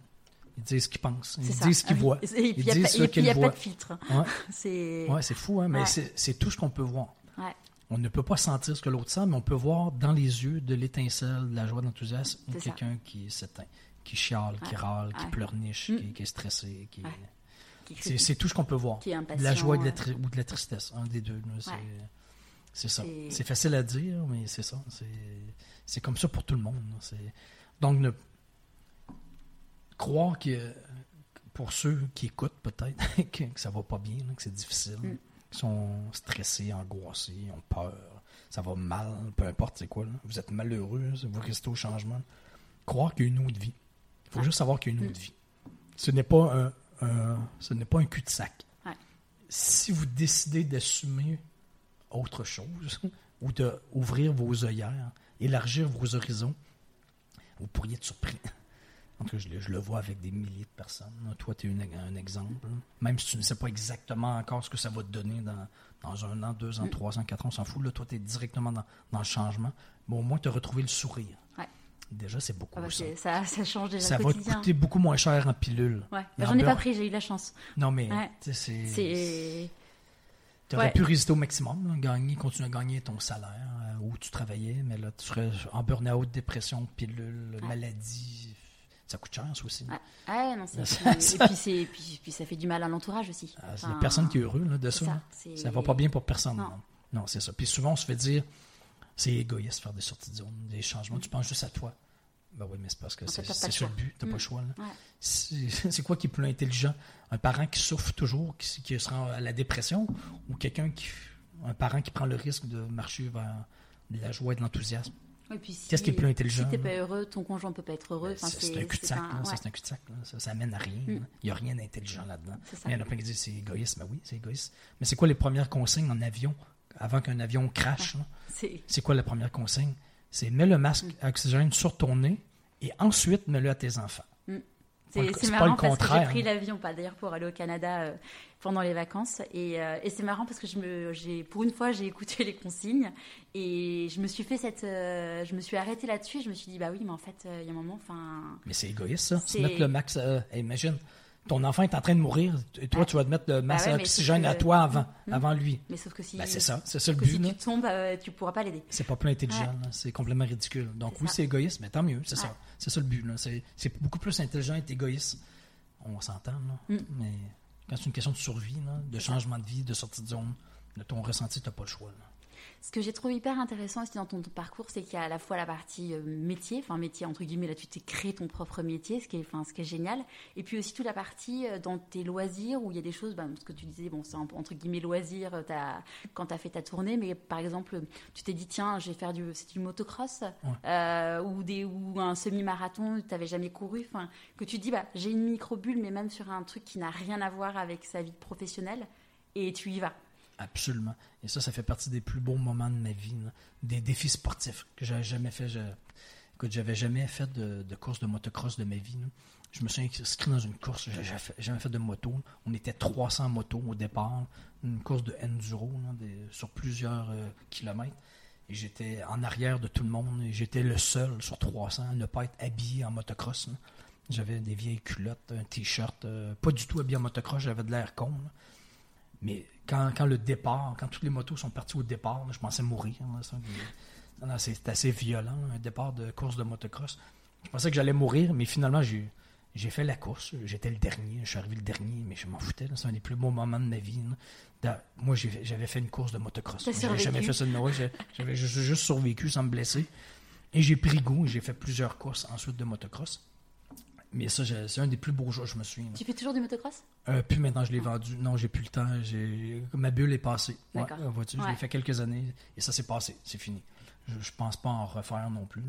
Speaker 2: Ils disent ce qu'ils pensent. Ils
Speaker 1: ça.
Speaker 2: disent ce qu'ils voient.
Speaker 1: Et puis,
Speaker 2: Ils
Speaker 1: il n'y a,
Speaker 2: disent
Speaker 1: pas- et puis, y a pas de filtre.
Speaker 2: Ouais, (laughs)
Speaker 1: C'est.
Speaker 2: ouais, fou, hein, mais
Speaker 1: Ouais.
Speaker 2: c'est, c'est tout ce qu'on peut voir.
Speaker 1: Ouais.
Speaker 2: On ne peut pas sentir ce que l'autre sent, mais on peut voir dans les yeux de l'étincelle, de la joie, de l'enthousiasme, quelqu'un qui s'éteint, qui chiale, qui râle, qui
Speaker 1: Ouais.
Speaker 2: pleurniche,
Speaker 1: Mm.
Speaker 2: qui, qui est stressé. Qui...
Speaker 1: Ouais.
Speaker 2: C'est, tout ce qu'on peut voir.
Speaker 1: qui est
Speaker 2: De la joie de la, ou de la tristesse, un des deux. c'est, ça.
Speaker 1: C'est-
Speaker 2: facile à dire, mais c'est ça. C'est, comme ça pour tout le monde. Donc, ne... croire que pour ceux qui écoutent peut-être (laughs) que, ça va pas bien, que c'est difficile,
Speaker 1: Mm.
Speaker 2: Qui sont stressés, angoissés, ont peur, ça va mal, peu importe c'est quoi. là. Vous êtes malheureux, vous restez au changement. Croire qu'il y a une autre vie. Il faut
Speaker 1: Ouais.
Speaker 2: juste savoir qu'il y a une autre vie. Ce n'est pas un, un- ce n'est pas un cul-de-sac.
Speaker 1: Ouais.
Speaker 2: Si vous décidez d'assumer autre chose (laughs) ou d'ouvrir vos œillères, élargir vos horizons, vous pourriez être surpris. En tout cas, je, le- je le vois avec des milliers de personnes. là. Toi, tu es un exemple. Même si tu ne sais pas exactement encore ce que ça va te donner dans, dans un an, deux ans,
Speaker 1: Mm.
Speaker 2: trois ans, quatre ans, on s'en fout. Là, toi, tu es directement dans, dans le changement. Mais au moins, tu as retrouvé le sourire.
Speaker 1: Ouais.
Speaker 2: Déjà, c'est beaucoup.
Speaker 1: ah bah,
Speaker 2: ça
Speaker 1: c'est- ça, ça change déjà
Speaker 2: ça
Speaker 1: le
Speaker 2: va te coûter beaucoup moins cher en pilule.
Speaker 1: Ouais. J'en
Speaker 2: en
Speaker 1: ai pas pris, j'ai eu la chance.
Speaker 2: Non, mais
Speaker 1: Ouais.
Speaker 2: c'est. Tu aurais
Speaker 1: ouais.
Speaker 2: pu résister au maximum, là, gagner, continuer à gagner ton salaire euh, où tu travaillais, mais là, tu serais en burn-out, dépression, pilule, maladie. Ça coûte cher, ça aussi.
Speaker 1: Ah non, c'est. (laughs)
Speaker 2: Ça-
Speaker 1: puis- et puis, c'est, puis, puis ça fait du mal à l'entourage aussi.
Speaker 2: Ah, c'est
Speaker 1: Enfin,
Speaker 2: personne qui est heureux là, de ça.
Speaker 1: ça,
Speaker 2: là.
Speaker 1: c'est-
Speaker 2: Ça va pas bien pour personne.
Speaker 1: Non.
Speaker 2: Non, Non, c'est ça. Puis souvent, on se fait dire c'est égoïste de faire des sorties de zone, des changements. Tu penses juste à toi. Ben oui, mais c'est parce que
Speaker 1: En
Speaker 2: c'est
Speaker 1: pas
Speaker 2: c'est
Speaker 1: le choix.
Speaker 2: but. T'as pas
Speaker 1: Mm.
Speaker 2: le choix. là.
Speaker 1: Ouais.
Speaker 2: C'est (laughs) c'est quoi qui est plus intelligent? Un parent qui souffre toujours, qui, qui sera à la dépression, ou quelqu'un qui. Un parent qui prend le risque de marcher vers de la joie et de l'enthousiasme?
Speaker 1: Ouais, puis si-
Speaker 2: Qu'est-ce qui est plus intelligent,
Speaker 1: Si t'es pas heureux, ton conjoint peut pas être heureux. Enfin,
Speaker 2: C'est un cul-de-sac.
Speaker 1: un-
Speaker 2: ça, c'est un cul-de-sac. Ça, ça amène à rien.
Speaker 1: Mm.
Speaker 2: Il n'y a rien d'intelligent là-dedans. il y en a plein qui disent c'est égoïste. Ben oui, c'est égoïste. Mais c'est quoi les premières consignes en avion avant qu'un avion crache?
Speaker 1: C'est-
Speaker 2: C'est quoi la première consigne? C'est mets le masque
Speaker 1: Mm.
Speaker 2: à oxygène sur ton nez et ensuite mets-le à tes enfants.
Speaker 1: C'est marrant parce que j'ai pris l'avion, pas d'ailleurs pour aller au Canada euh, pendant les vacances. Et, euh, et c'est marrant parce que je me, pour une fois, j'ai écouté les consignes et je me suis fait cette, euh, je me suis arrêtée là-dessus. Je me suis dit bah oui, mais en fait, il y a un moment, enfin,
Speaker 2: Mais c'est égoïste ça. Se
Speaker 1: C'est-
Speaker 2: mettre le max. imagine, ton enfant est en train de mourir et toi tu vas te mettre le masque
Speaker 1: ouais,
Speaker 2: à oxygène à toi avant,
Speaker 1: Mm.
Speaker 2: avant lui.
Speaker 1: mais sauf que si,
Speaker 2: Ben, c'est ça, c'est ça le but.
Speaker 1: si
Speaker 2: là.
Speaker 1: tu tombes, euh, tu pourras pas l'aider.
Speaker 2: C'est pas plus intelligent, là. c'est complètement ridicule. Donc oui, c'est égoïste, mais tant mieux, c'est ça. C'est ça le but. là. C'est, beaucoup plus intelligent d'être égoïste on s'entend, mm. mais quand c'est une question de survie, de changement de vie, de sortie de zone, de ton ressenti, tu n'as pas le choix.
Speaker 1: Ce que j'ai trouvé hyper intéressant aussi dans ton parcours, c'est qu'il y a à la fois la partie euh, métier, enfin métier entre guillemets, là tu t'es créé ton propre métier, ce qui est, enfin, ce qui est génial, et puis aussi toute la partie euh, dans tes loisirs où il y a des choses, bah, ce que tu disais, bon, c'est entre guillemets loisirs euh, as, quand tu as fait ta tournée, mais par exemple, tu t'es dit, tiens, je vais faire du, du motocross ou, des, ou un semi-marathon, tu n'avais jamais couru, enfin, que tu dis, bah, j'ai une micro-bulle, mais même sur un truc qui n'a rien à voir avec sa vie professionnelle, et tu y vas.
Speaker 2: Absolument. Et ça, ça fait partie des plus beaux moments de ma vie, des défis sportifs que j'avais jamais fait. Je, écoute, j'avais jamais fait de, course de motocross de ma vie. Je me suis inscrit dans une course, j'avais jamais fait de moto. On était 300 motos au départ, une course de enduro sur plusieurs euh, kilomètres. Et j'étais en arrière de tout le monde et j'étais le seul sur 300 à ne pas être habillé en motocross. J'avais des vieilles culottes, un t-shirt, euh, pas du tout habillé en motocross, j'avais de l'air con. Mais quand, quand, le départ, quand toutes les motos sont parties au départ, je pensais mourir. c'est assez violent, un départ de course de motocross. Je pensais que j'allais mourir, mais finalement, j'ai, j'ai fait la course. J'étais le dernier. Je suis arrivé le dernier, mais je m'en foutais. C'est un des plus beaux moments de ma vie. moi, j'avais fait une course de motocross. J'avais jamais fait ça de ma J'avais juste survécu sans me blesser. Et j'ai pris goût. J'ai fait plusieurs courses ensuite de motocross. Mais ça, c'est un des plus beaux jours, je me souviens.
Speaker 1: Tu fais toujours du motocross?
Speaker 2: Euh, puis maintenant, je l'ai vendu. Non, j'ai plus le temps. Ma bulle est passée. D'accord. je l'ai fait quelques années et ça s'est passé. C'est fini. Je, ne pense pas en refaire non plus.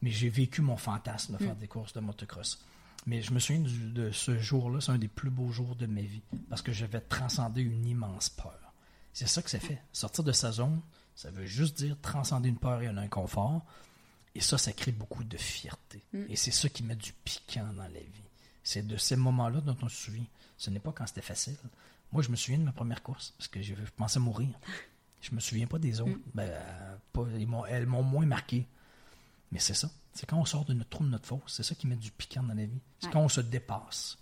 Speaker 2: Mais j'ai vécu mon fantasme de faire hmm. des courses de motocross. Mais je me souviens de ce jour-là, c'est un des plus beaux jours de ma vie parce que j'avais transcendé une immense peur. C'est ça que ça fait. Sortir de sa zone, ça veut juste dire transcender une peur et un inconfort. Et ça, ça crée beaucoup de fierté. Mm. Et c'est ça qui met du piquant dans la vie. C'est de ces moments-là dont on se souvient. Ce n'est pas quand c'était facile. Moi, je me souviens de ma première course parce que je pensais mourir. Je me souviens pas des autres. Mm. Ben, elles m'ont moins marqué. Mais c'est ça. C'est quand on sort de notre trou de notre fosse. C'est ça qui met du piquant dans la vie. C'est quand on se dépasse.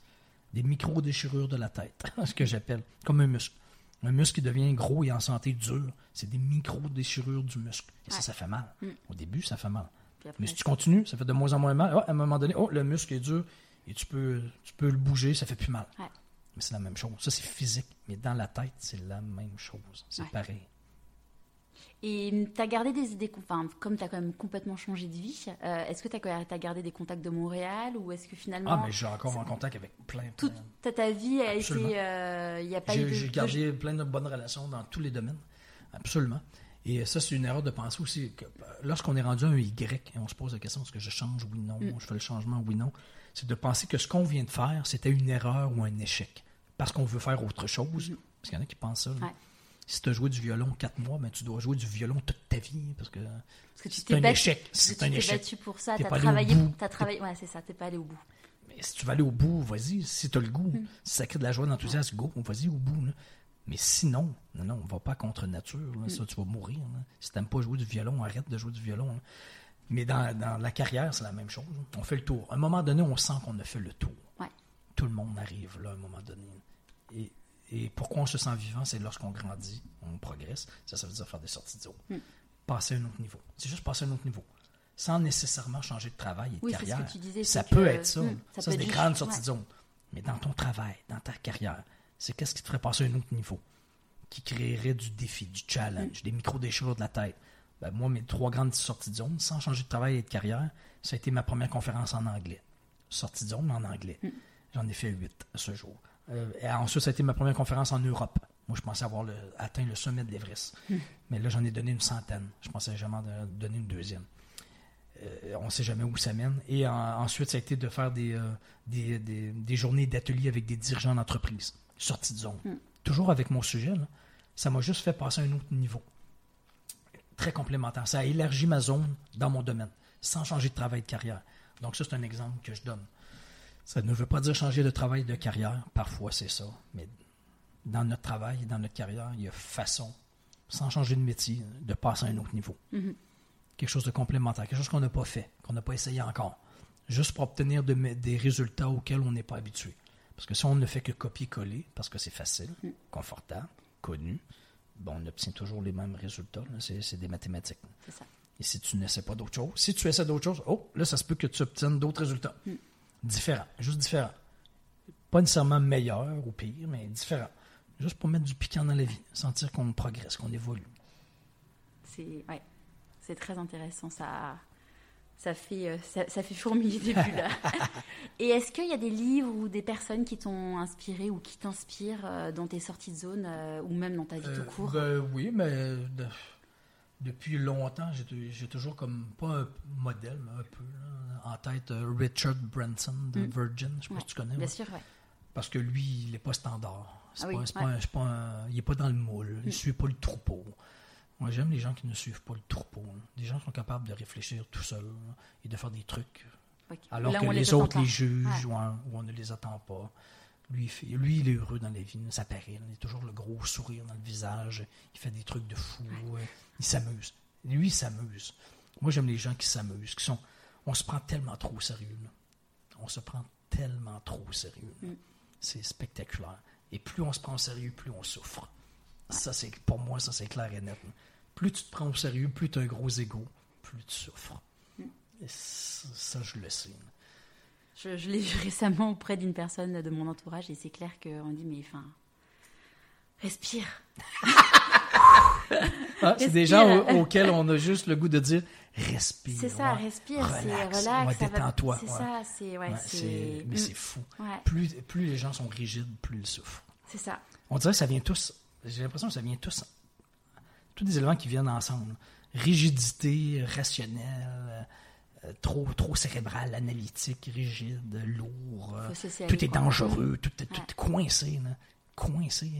Speaker 2: Des micro-déchirures de la tête, (laughs) ce que j'appelle, comme un muscle. Un muscle qui devient gros et en santé dur, c'est des micro-déchirures du muscle. Et ça, ça fait mal. Mm. Au début, ça fait mal. Mais si tu continues, ça fait de moins en moins mal. à un moment donné, oh, le muscle est dur et tu peux, tu peux le bouger, ça fait plus mal. Mais c'est la même chose. Ça, c'est physique. Mais dans la tête, c'est la même chose. C'est pareil.
Speaker 1: Et tu as gardé des idées, enfin, comme tu as quand même complètement changé de vie, euh, est-ce que tu as, gardé des contacts de Montréal ou est-ce que finalement.
Speaker 2: Ah, mais j'ai encore en contact avec plein. de
Speaker 1: Toute ta, vie a été. Il euh, n'y a pas
Speaker 2: J'ai gardé plein de bonnes relations dans tous les domaines. Absolument. Et ça, c'est une erreur de penser aussi que euh, lorsqu'on est rendu à un Y et on se pose la question est-ce que je change, oui, non, mm. je fais le changement, oui, non, c'est de penser que ce qu'on vient de faire, c'était une erreur ou un échec. Parce qu'on veut faire autre chose. Mm. Parce qu'il y en a qui pensent ça. Si tu as joué du violon quatre mois, ben, tu dois jouer du violon toute ta vie. Parce que, c'est un échec. C'est un échec.
Speaker 1: battu pour ça, tu as travaillé. As travaillé ouais, c'est ça, tu pas allé au bout.
Speaker 2: Mais si tu vas aller au bout, vas-y. Si tu as le goût, mm. si ça crée de la joie, de l'enthousiasme, go, vas-y au bout. Mais sinon, non, non, on va pas contre nature. Ça, tu vas mourir. Si tu n'aimes pas jouer du violon, arrête de jouer du violon. Mais dans, la carrière, c'est la même chose. On fait le tour. À un moment donné, on sent qu'on a fait le tour. Tout le monde arrive là, à un moment donné. Et, pourquoi on se sent vivant, c'est lorsqu'on grandit, on progresse. Ça, ça veut dire faire des sorties de mm. Passer à un autre niveau. C'est juste passer à un autre niveau. Sans nécessairement changer de travail et de carrière. ça peut être ça. Mm, ça, c'est des grandes sorties de zone. Mais dans ton travail, dans ta carrière, c'est qu'est-ce qui te ferait passer à un autre niveau, qui créerait du défi, du challenge, mm. des micro-déchirures de la tête? Ben, moi, mes trois grandes sorties de zone, sans changer de travail et de carrière, ça a été ma première conférence en anglais. Sortie de zone en anglais. Mm. J'en ai fait huit ce jour. Euh, et ensuite, ça a été ma première conférence en Europe. Moi, je pensais avoir atteint le sommet de l'Everest. Mm. Mais là, j'en ai donné une centaine. Je pensais jamais donner une deuxième. Euh, on ne sait jamais où ça mène. Et ensuite, ça a été de faire des, euh, des, des journées d'atelier avec des dirigeants d'entreprise sortie de zone. Hmm. Toujours avec mon sujet, ça m'a juste fait passer à un autre niveau. Très complémentaire. Ça a élargi ma zone dans mon domaine, sans changer de travail de carrière. Donc ça, c'est un exemple que je donne. Ça ne veut pas dire changer de travail de carrière. Parfois, c'est ça. Mais dans notre travail, dans notre carrière, il y a façon, sans changer de métier, de passer à un autre niveau. Mm-hmm. Quelque chose de complémentaire, quelque chose qu'on n'a pas fait, qu'on n'a pas essayé encore. Juste pour obtenir des résultats auxquels on n'est pas habitué. Parce que si on ne fait que copier-coller, parce que c'est facile, mm. confortable, connu, bon, on obtient toujours les mêmes résultats. C'est des mathématiques. C'est ça. Et si tu n'essaies pas d'autre chose, si tu essaies d'autre chose, oh, là, ça se peut que tu obtiennes d'autres résultats. Mm. Différents, juste différents. Pas nécessairement meilleur ou pire, mais différent. Juste pour mettre du piquant dans la vie, sentir qu'on progresse, qu'on évolue.
Speaker 1: C'est ouais, c'est très intéressant. Ça, ça fait, euh, ça, ça fait fourmiller des bulles. (laughs) Et est-ce qu'il y a des livres ou des personnes qui t'ont inspiré ou qui t'inspirent euh, dans tes sorties de zone euh, ou même dans ta vie tout court?
Speaker 2: ben, Oui, mais depuis longtemps, j'ai toujours comme, pas un modèle, mais un peu, en tête Richard Branson de mm. Virgin. Je sais pas si tu connais.
Speaker 1: Bien sûr, oui.
Speaker 2: Parce que lui, il n'est pas standard. Ah il n'est pas dans le moule. Il ne mm. suit pas le troupeau. Moi, j'aime les gens qui ne suivent pas le troupeau. Des gens qui sont capables de réfléchir tout seuls et de faire des trucs. Alors que les, autres les jugent ou, on, ne les attend pas. Lui, lui, il est heureux dans la vie, ça paraît. Il a toujours le gros sourire dans le visage. Il fait des trucs de fou. Il s'amuse. Lui, il s'amuse. Moi, j'aime les gens qui s'amusent, qui sont. On se prend tellement trop au sérieux. On se prend tellement trop au sérieux. Mm. C'est spectaculaire. Et plus on se prend au sérieux, plus on souffre. Ça, c'est pour moi, ça c'est clair et net plus tu te prends au sérieux, plus tu as un gros ego, plus tu souffres. Mm. Et ça, je le sais.
Speaker 1: Je, l'ai vu (laughs) récemment auprès d'une personne de mon entourage et c'est clair qu'on dit, mais enfin, respire.
Speaker 2: Ah, c'est des gens auxquels on a juste le goût de dire respire.
Speaker 1: C'est ça, respire, c'est relax.
Speaker 2: détends-toi.
Speaker 1: C'est ça, c'est. Ouais,
Speaker 2: mais c'est fou. Plus, plus les gens sont rigides, plus ils souffrent.
Speaker 1: C'est ça.
Speaker 2: On dirait que ça vient tous. J'ai l'impression que ça vient tous tous des éléments qui viennent ensemble. Rigidité, rationnelle, euh, trop, trop cérébral, analytique, rigide, lourd. Euh, tout est dangereux, tout, est coincé. Coincé.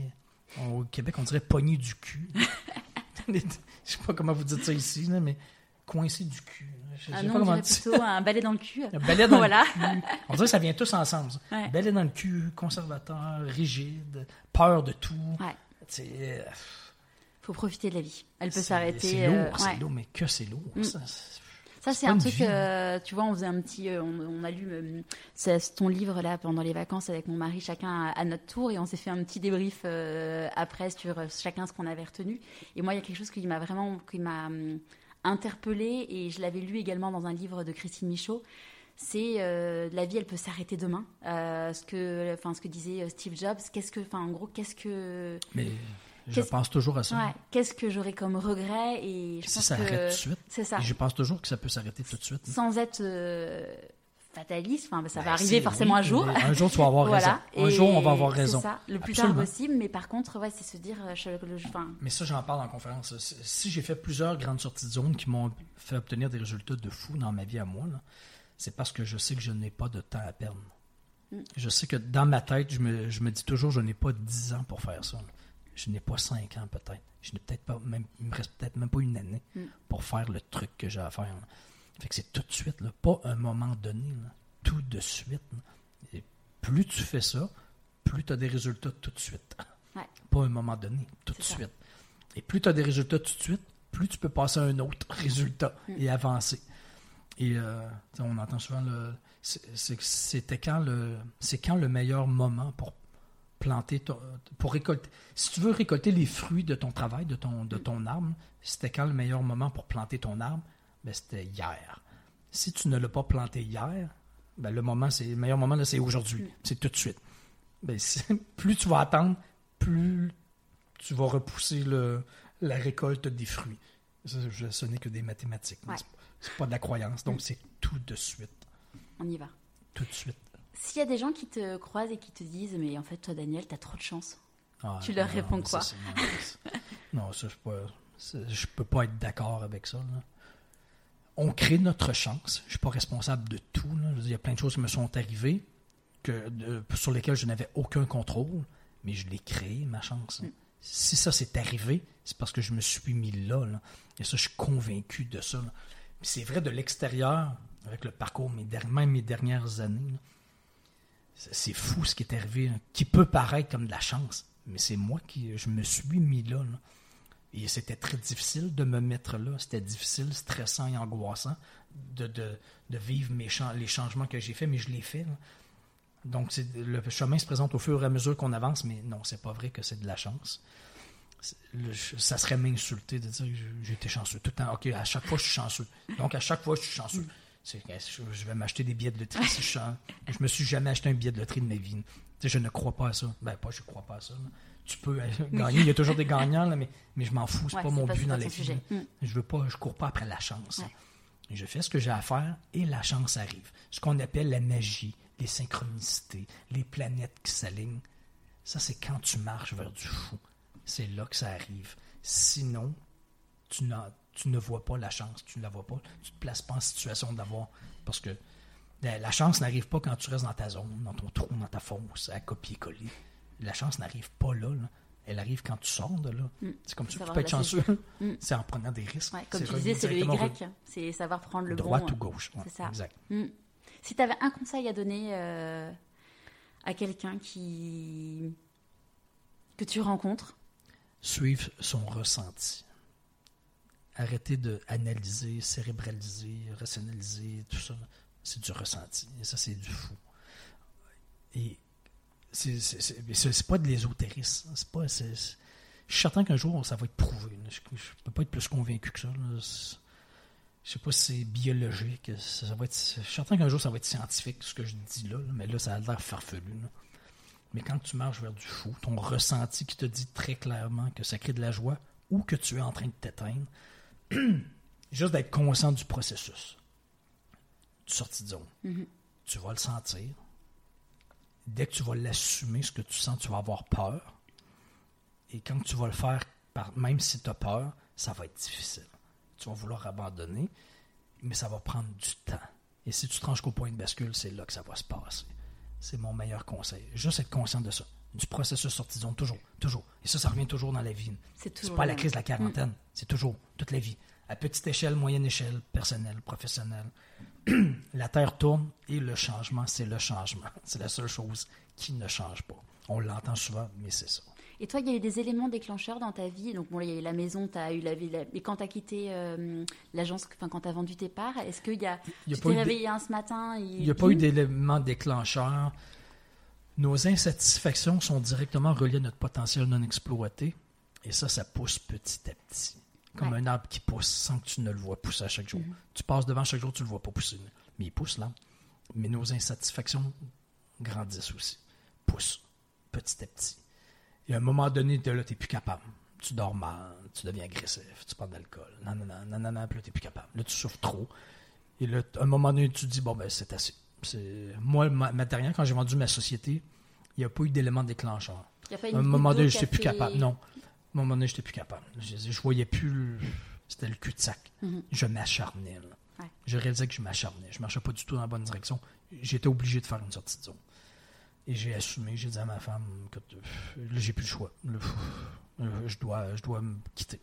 Speaker 2: Au Québec, on dirait pogné du cul. (laughs) Je sais pas comment vous dites ça ici, mais coincé du cul.
Speaker 1: Je, ah non, on dirait plutôt un balai dans le cul.
Speaker 2: Un balai dans le cul. On dirait que ça vient tous ensemble. Ouais. Balai dans le cul, conservateur, rigide, peur de tout.
Speaker 1: Ouais.
Speaker 2: Euh,
Speaker 1: faut profiter de la vie. Elle peut s'arrêter.
Speaker 2: C'est lourd, euh, c'est lourd, mais que c'est lourd. Mm.
Speaker 1: Ça, c'est un truc, euh, tu vois, on faisait un petit, euh, on, a lu ton livre là pendant les vacances avec mon mari, chacun à, notre tour, et on s'est fait un petit débrief après sur chacun ce qu'on avait retenu. Et moi, il y a quelque chose qui m'a vraiment, qui m'a interpellée, et je l'avais lu également dans un livre de Christine Michaud. C'est la vie, elle peut s'arrêter demain. ce que, enfin, ce que disait Steve Jobs. Qu'est-ce que, enfin, en gros, qu'est-ce que
Speaker 2: Mais je pense toujours à ça.
Speaker 1: Qu'est-ce que j'aurais comme regret et je
Speaker 2: si ça arrête tout de suite.
Speaker 1: C'est ça.
Speaker 2: Et je pense toujours que ça peut s'arrêter tout de suite.
Speaker 1: Sans être euh, fataliste, enfin, ça ben, va arriver forcément un jour.
Speaker 2: Un jour, tu vas avoir raison. Un jour, on va avoir raison.
Speaker 1: Ça, le plus tard possible. Mais par contre, ouais, c'est se dire, euh,
Speaker 2: Mais ça, j'en parle en conférence. Si j'ai fait plusieurs grandes sorties de zone qui m'ont fait obtenir des résultats de fou dans ma vie à moi, c'est parce que je sais que je n'ai pas de temps à perdre. Mm. Je sais que dans ma tête, je me, je me dis toujours, je n'ai pas dix ans pour faire ça je n'ai pas cinq ans peut-être. Je n'ai peut-être pas même, il me reste peut-être même pas une année mm. pour faire le truc que j'ai à faire. Fait que c'est tout de suite, là, pas un moment donné, tout de suite. Et plus tu fais ça, plus tu as des résultats tout de suite. Pas un moment donné, tout de suite. Et plus tu as des résultats tout de suite, plus tu peux passer à un autre (laughs) résultat mm. et avancer. Et euh, on entend souvent le. C'était quand le. C'est quand le meilleur moment pour planter pour récolter. Si tu veux récolter les fruits de ton travail, de ton, de ton arbre, c'était quand le meilleur moment pour planter ton arbre? Ben, c'était hier. Si tu ne l'as pas planté hier, ben, le moment, c'est le meilleur moment, c'est aujourd'hui. C'est tout de suite. Ben, (laughs) plus tu vas attendre, plus tu vas repousser le, la récolte des fruits. ce n'est que des mathématiques. C'est pas de la croyance. Donc, c'est tout de suite.
Speaker 1: On y va.
Speaker 2: Tout de suite.
Speaker 1: S'il y a des gens qui te croisent et qui te disent, mais en fait, toi, Daniel, t'as trop de chance, ah, tu leur réponds quoi? (laughs)
Speaker 2: Non, ça, je peux, je peux pas être d'accord avec ça. On crée notre chance. Je suis pas responsable de tout. Il y a plein de choses qui me sont arrivées que, sur lesquelles je n'avais aucun contrôle, mais je l'ai créé, ma chance. Mm. Si ça s'est arrivé, c'est parce que je me suis mis là, Et ça, je suis convaincu de ça. C'est vrai de l'extérieur, avec le parcours, même mes dernières années c'est fou ce qui est arrivé, qui peut paraître comme de la chance, mais c'est moi qui je me suis mis là. Et c'était très difficile de me mettre là. C'était difficile, stressant et angoissant de, vivre les changements que j'ai faits, mais je l'ai fait. Donc le chemin se présente au fur et à mesure qu'on avance, mais non, c'est pas vrai que c'est de la chance. ça serait m'insulter de dire que j'étais chanceux. Tout le temps, OK, à chaque fois, je suis chanceux. Donc, à chaque fois, je suis chanceux je vais m'acheter des billets de loterie (laughs) si je Je me suis jamais acheté un billet de loterie de ma vie. je ne crois pas à ça. Ben, pas je crois pas à ça. Tu peux euh, gagner, il y a toujours des (laughs) gagnants, là, mais, mais je m'en fous, c'est pas mon but dans la vie. Mm. Je veux pas, je cours pas après la chance. Je fais ce que j'ai à faire et la chance arrive. Ce qu'on appelle la magie, les synchronicités, les planètes qui s'alignent. Ça, c'est quand tu marches vers du fou. C'est là que ça arrive. Sinon, tu, tu ne vois pas la chance, tu ne la vois pas. Tu ne te places pas en situation d'avoir. Parce que la chance n'arrive pas quand tu restes dans ta zone, dans ton trou, dans ta fosse, à copier-coller. La chance n'arrive pas là, Elle arrive quand tu sors de là. Mm. C'est comme ça que tu peux être chanceux. Mm. (laughs) C'est en prenant des risques.
Speaker 1: comme tu disais, c'est le Y. C'est savoir prendre le
Speaker 2: Droite ou gauche.
Speaker 1: c'est ça. Exact. Mm. Si tu avais un conseil à donner euh, à quelqu'un qui que tu rencontres?
Speaker 2: Suivre son ressenti. Arrêter d'analyser, cérébraliser, rationaliser, tout ça c'est du ressenti. Et ça, c'est du fou. Et c'est pas de l'ésotérisme. C'est pas. je suis certain qu'un jour, ça va être prouvé. Je, ne peux pas être plus convaincu que ça. Je Je sais pas si c'est biologique. Ça, va être, je suis certain qu'un jour, ça va être scientifique, ce que je dis là. mais là, ça a l'air farfelu. Mais quand tu marches vers du fou, ton ressenti qui te dit très clairement que ça crée de la joie ou que tu es en train de t'éteindre, (clears throat) juste d'être conscient du processus de sortie de zone. Mhm. Tu vas le sentir. Dès que tu vas l'assumer, ce que tu sens, tu vas avoir peur. Et quand tu vas le faire, même si tu as peur, ça va être difficile. Tu vas vouloir abandonner, mais ça va prendre du temps. Et si tu te tranches qu'au point de bascule, c'est là que ça va se passer. C'est mon meilleur conseil. Juste être conscient de ça. Du processus zone, toujours, toujours. Et ça, ça revient toujours dans la vie. C'est pas la crise de la quarantaine, mm. c'est toujours, toute la vie. À petite échelle, moyenne échelle, personnelle, professionnelle, (clears throat) la Terre tourne et le changement, c'est le changement. (laughs) C'est la seule chose qui ne change pas. On l'entend souvent, mais c'est ça.
Speaker 1: Et toi, il y a eu des éléments déclencheurs dans ta vie? Donc, bon, il y a eu la maison, tu as eu la vie. Et quand tu as quitté euh, l'agence, enfin, quand tu as vendu tes parts, est-ce qu'il y a. tu t'es réveillé un ce matin
Speaker 2: Il n'y a pas eu d'éléments déclencheurs. Nos insatisfactions sont directement reliées à notre potentiel non exploité. Et ça, ça pousse petit à petit comme un arbre qui pousse sans que tu ne le vois pousser à chaque jour. Mm-hmm. Tu passes devant chaque jour, tu ne le vois pas pousser. Mais il pousse là. Mais nos insatisfactions grandissent aussi. Poussent petit à petit. Et à un moment donné, de là, tu n'es plus capable. Tu dors mal, tu deviens agressif, tu prends de l'alcool. Non, non, non, non, non, non, puis là, tu n'es plus capable. Là, tu souffres trop. Et là, à un moment donné, tu te dis, bon, ben, c'est assez. Moi, ma, dernière, quand j'ai vendu ma société, il n'y a pas eu d'élément déclencheur. à un moment donné, je n'étais plus capable. Non un moment donné, j'étais plus capable. Je, je voyais plus. C'était le cul-de-sac. Mhm. Je m'acharnais. Je réalisais que je m'acharnais. Je marchais pas du tout dans la bonne direction. J'étais obligé de faire une sortie de zone. Et j'ai assumé, j'ai dit à ma femme que là, j'ai plus le choix. je, dois, je dois me quitter.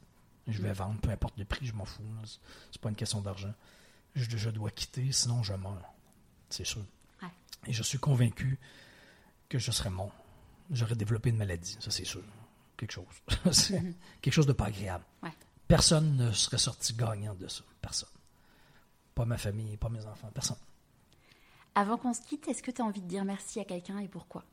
Speaker 2: Je vais vendre, peu importe le prix, je m'en fous. C'est pas une question d'argent. Je, je, dois quitter, sinon je meurs. C'est sûr. Et je suis convaincu que je serais mort. J'aurais développé une maladie, ça c'est sûr quelque chose. (laughs) Quelque chose de pas agréable. Personne ne serait sorti gagnant de ça. Personne. Pas ma famille, pas mes enfants, personne.
Speaker 1: Avant qu'on se quitte, est-ce que tu as envie de dire merci à quelqu'un et pourquoi?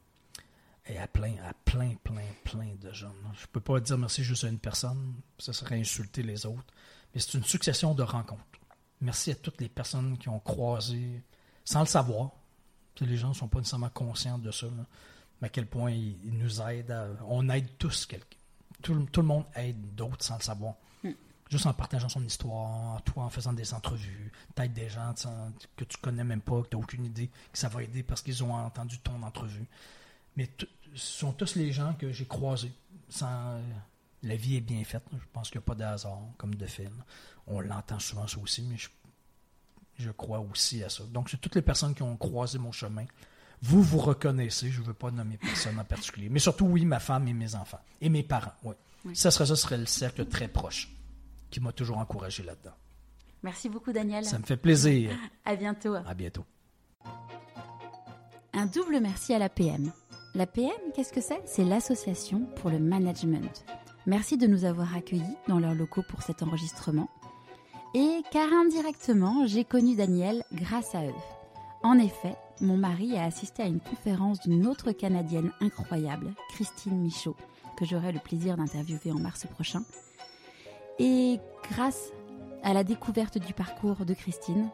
Speaker 2: Et à plein, à plein, plein, plein de gens. Je peux pas dire merci juste à une personne, ça serait insulter les autres. Mais c'est une succession de rencontres. Merci à toutes les personnes qui ont croisé, sans le savoir. Les gens ne sont pas nécessairement conscients de ça mais à quel point il, nous aide. on aide tous quelqu'un. Tout, le monde aide d'autres sans le savoir. Hmm. Juste en partageant son histoire, toi en faisant des entrevues, t'aides des gens que tu connais même pas, que tu n'as aucune idée, que ça va aider parce qu'ils ont entendu ton entrevue. Mais ce sont tous les gens que j'ai croisés. Sans, la vie est bien faite. Je pense qu'il n'y a pas de hasard, comme de film. On l'entend souvent ça aussi, mais je, je crois aussi à ça. Donc, c'est toutes les personnes qui ont croisé mon chemin vous vous reconnaissez, je ne veux pas nommer personne en particulier, mais surtout, oui, ma femme et mes enfants, et mes parents, oui. Ça, serait, ça serait le cercle très proche qui m'a toujours encouragé là-dedans.
Speaker 1: Merci beaucoup, Daniel.
Speaker 2: Ça me fait plaisir.
Speaker 1: à bientôt.
Speaker 2: À bientôt.
Speaker 1: Un double merci à l'APM. L'APM, qu'est-ce que c'est? C'est l'Association pour le Management. Merci de nous avoir accueillis dans leurs locaux pour cet enregistrement. Et car indirectement, j'ai connu Daniel grâce à eux. En effet, mon mari a assisté à une conférence d'une autre Canadienne incroyable, Christine Michaud, que j'aurai le plaisir d'interviewer en mars prochain. Et grâce à la découverte du parcours de Christine,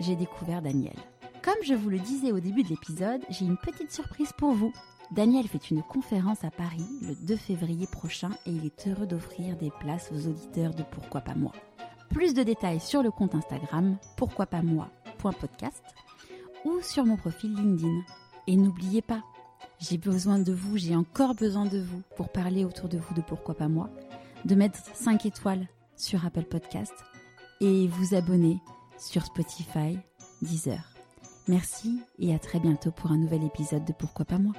Speaker 1: j'ai découvert Daniel. Comme je vous le disais au début de l'épisode, j'ai une petite surprise pour vous. Daniel fait une conférence à Paris le 2 février prochain et il est heureux d'offrir des places aux auditeurs de Pourquoi pas moi. Plus de détails sur le compte Instagram pourquoi pas moi.podcast ou sur mon profil LinkedIn. Et n'oubliez pas, j'ai besoin de vous, j'ai encore besoin de vous pour parler autour de vous de Pourquoi pas moi, de mettre 5 étoiles sur Apple Podcast et vous abonner sur Spotify, Deezer. Merci et à très bientôt pour un nouvel épisode de Pourquoi pas moi.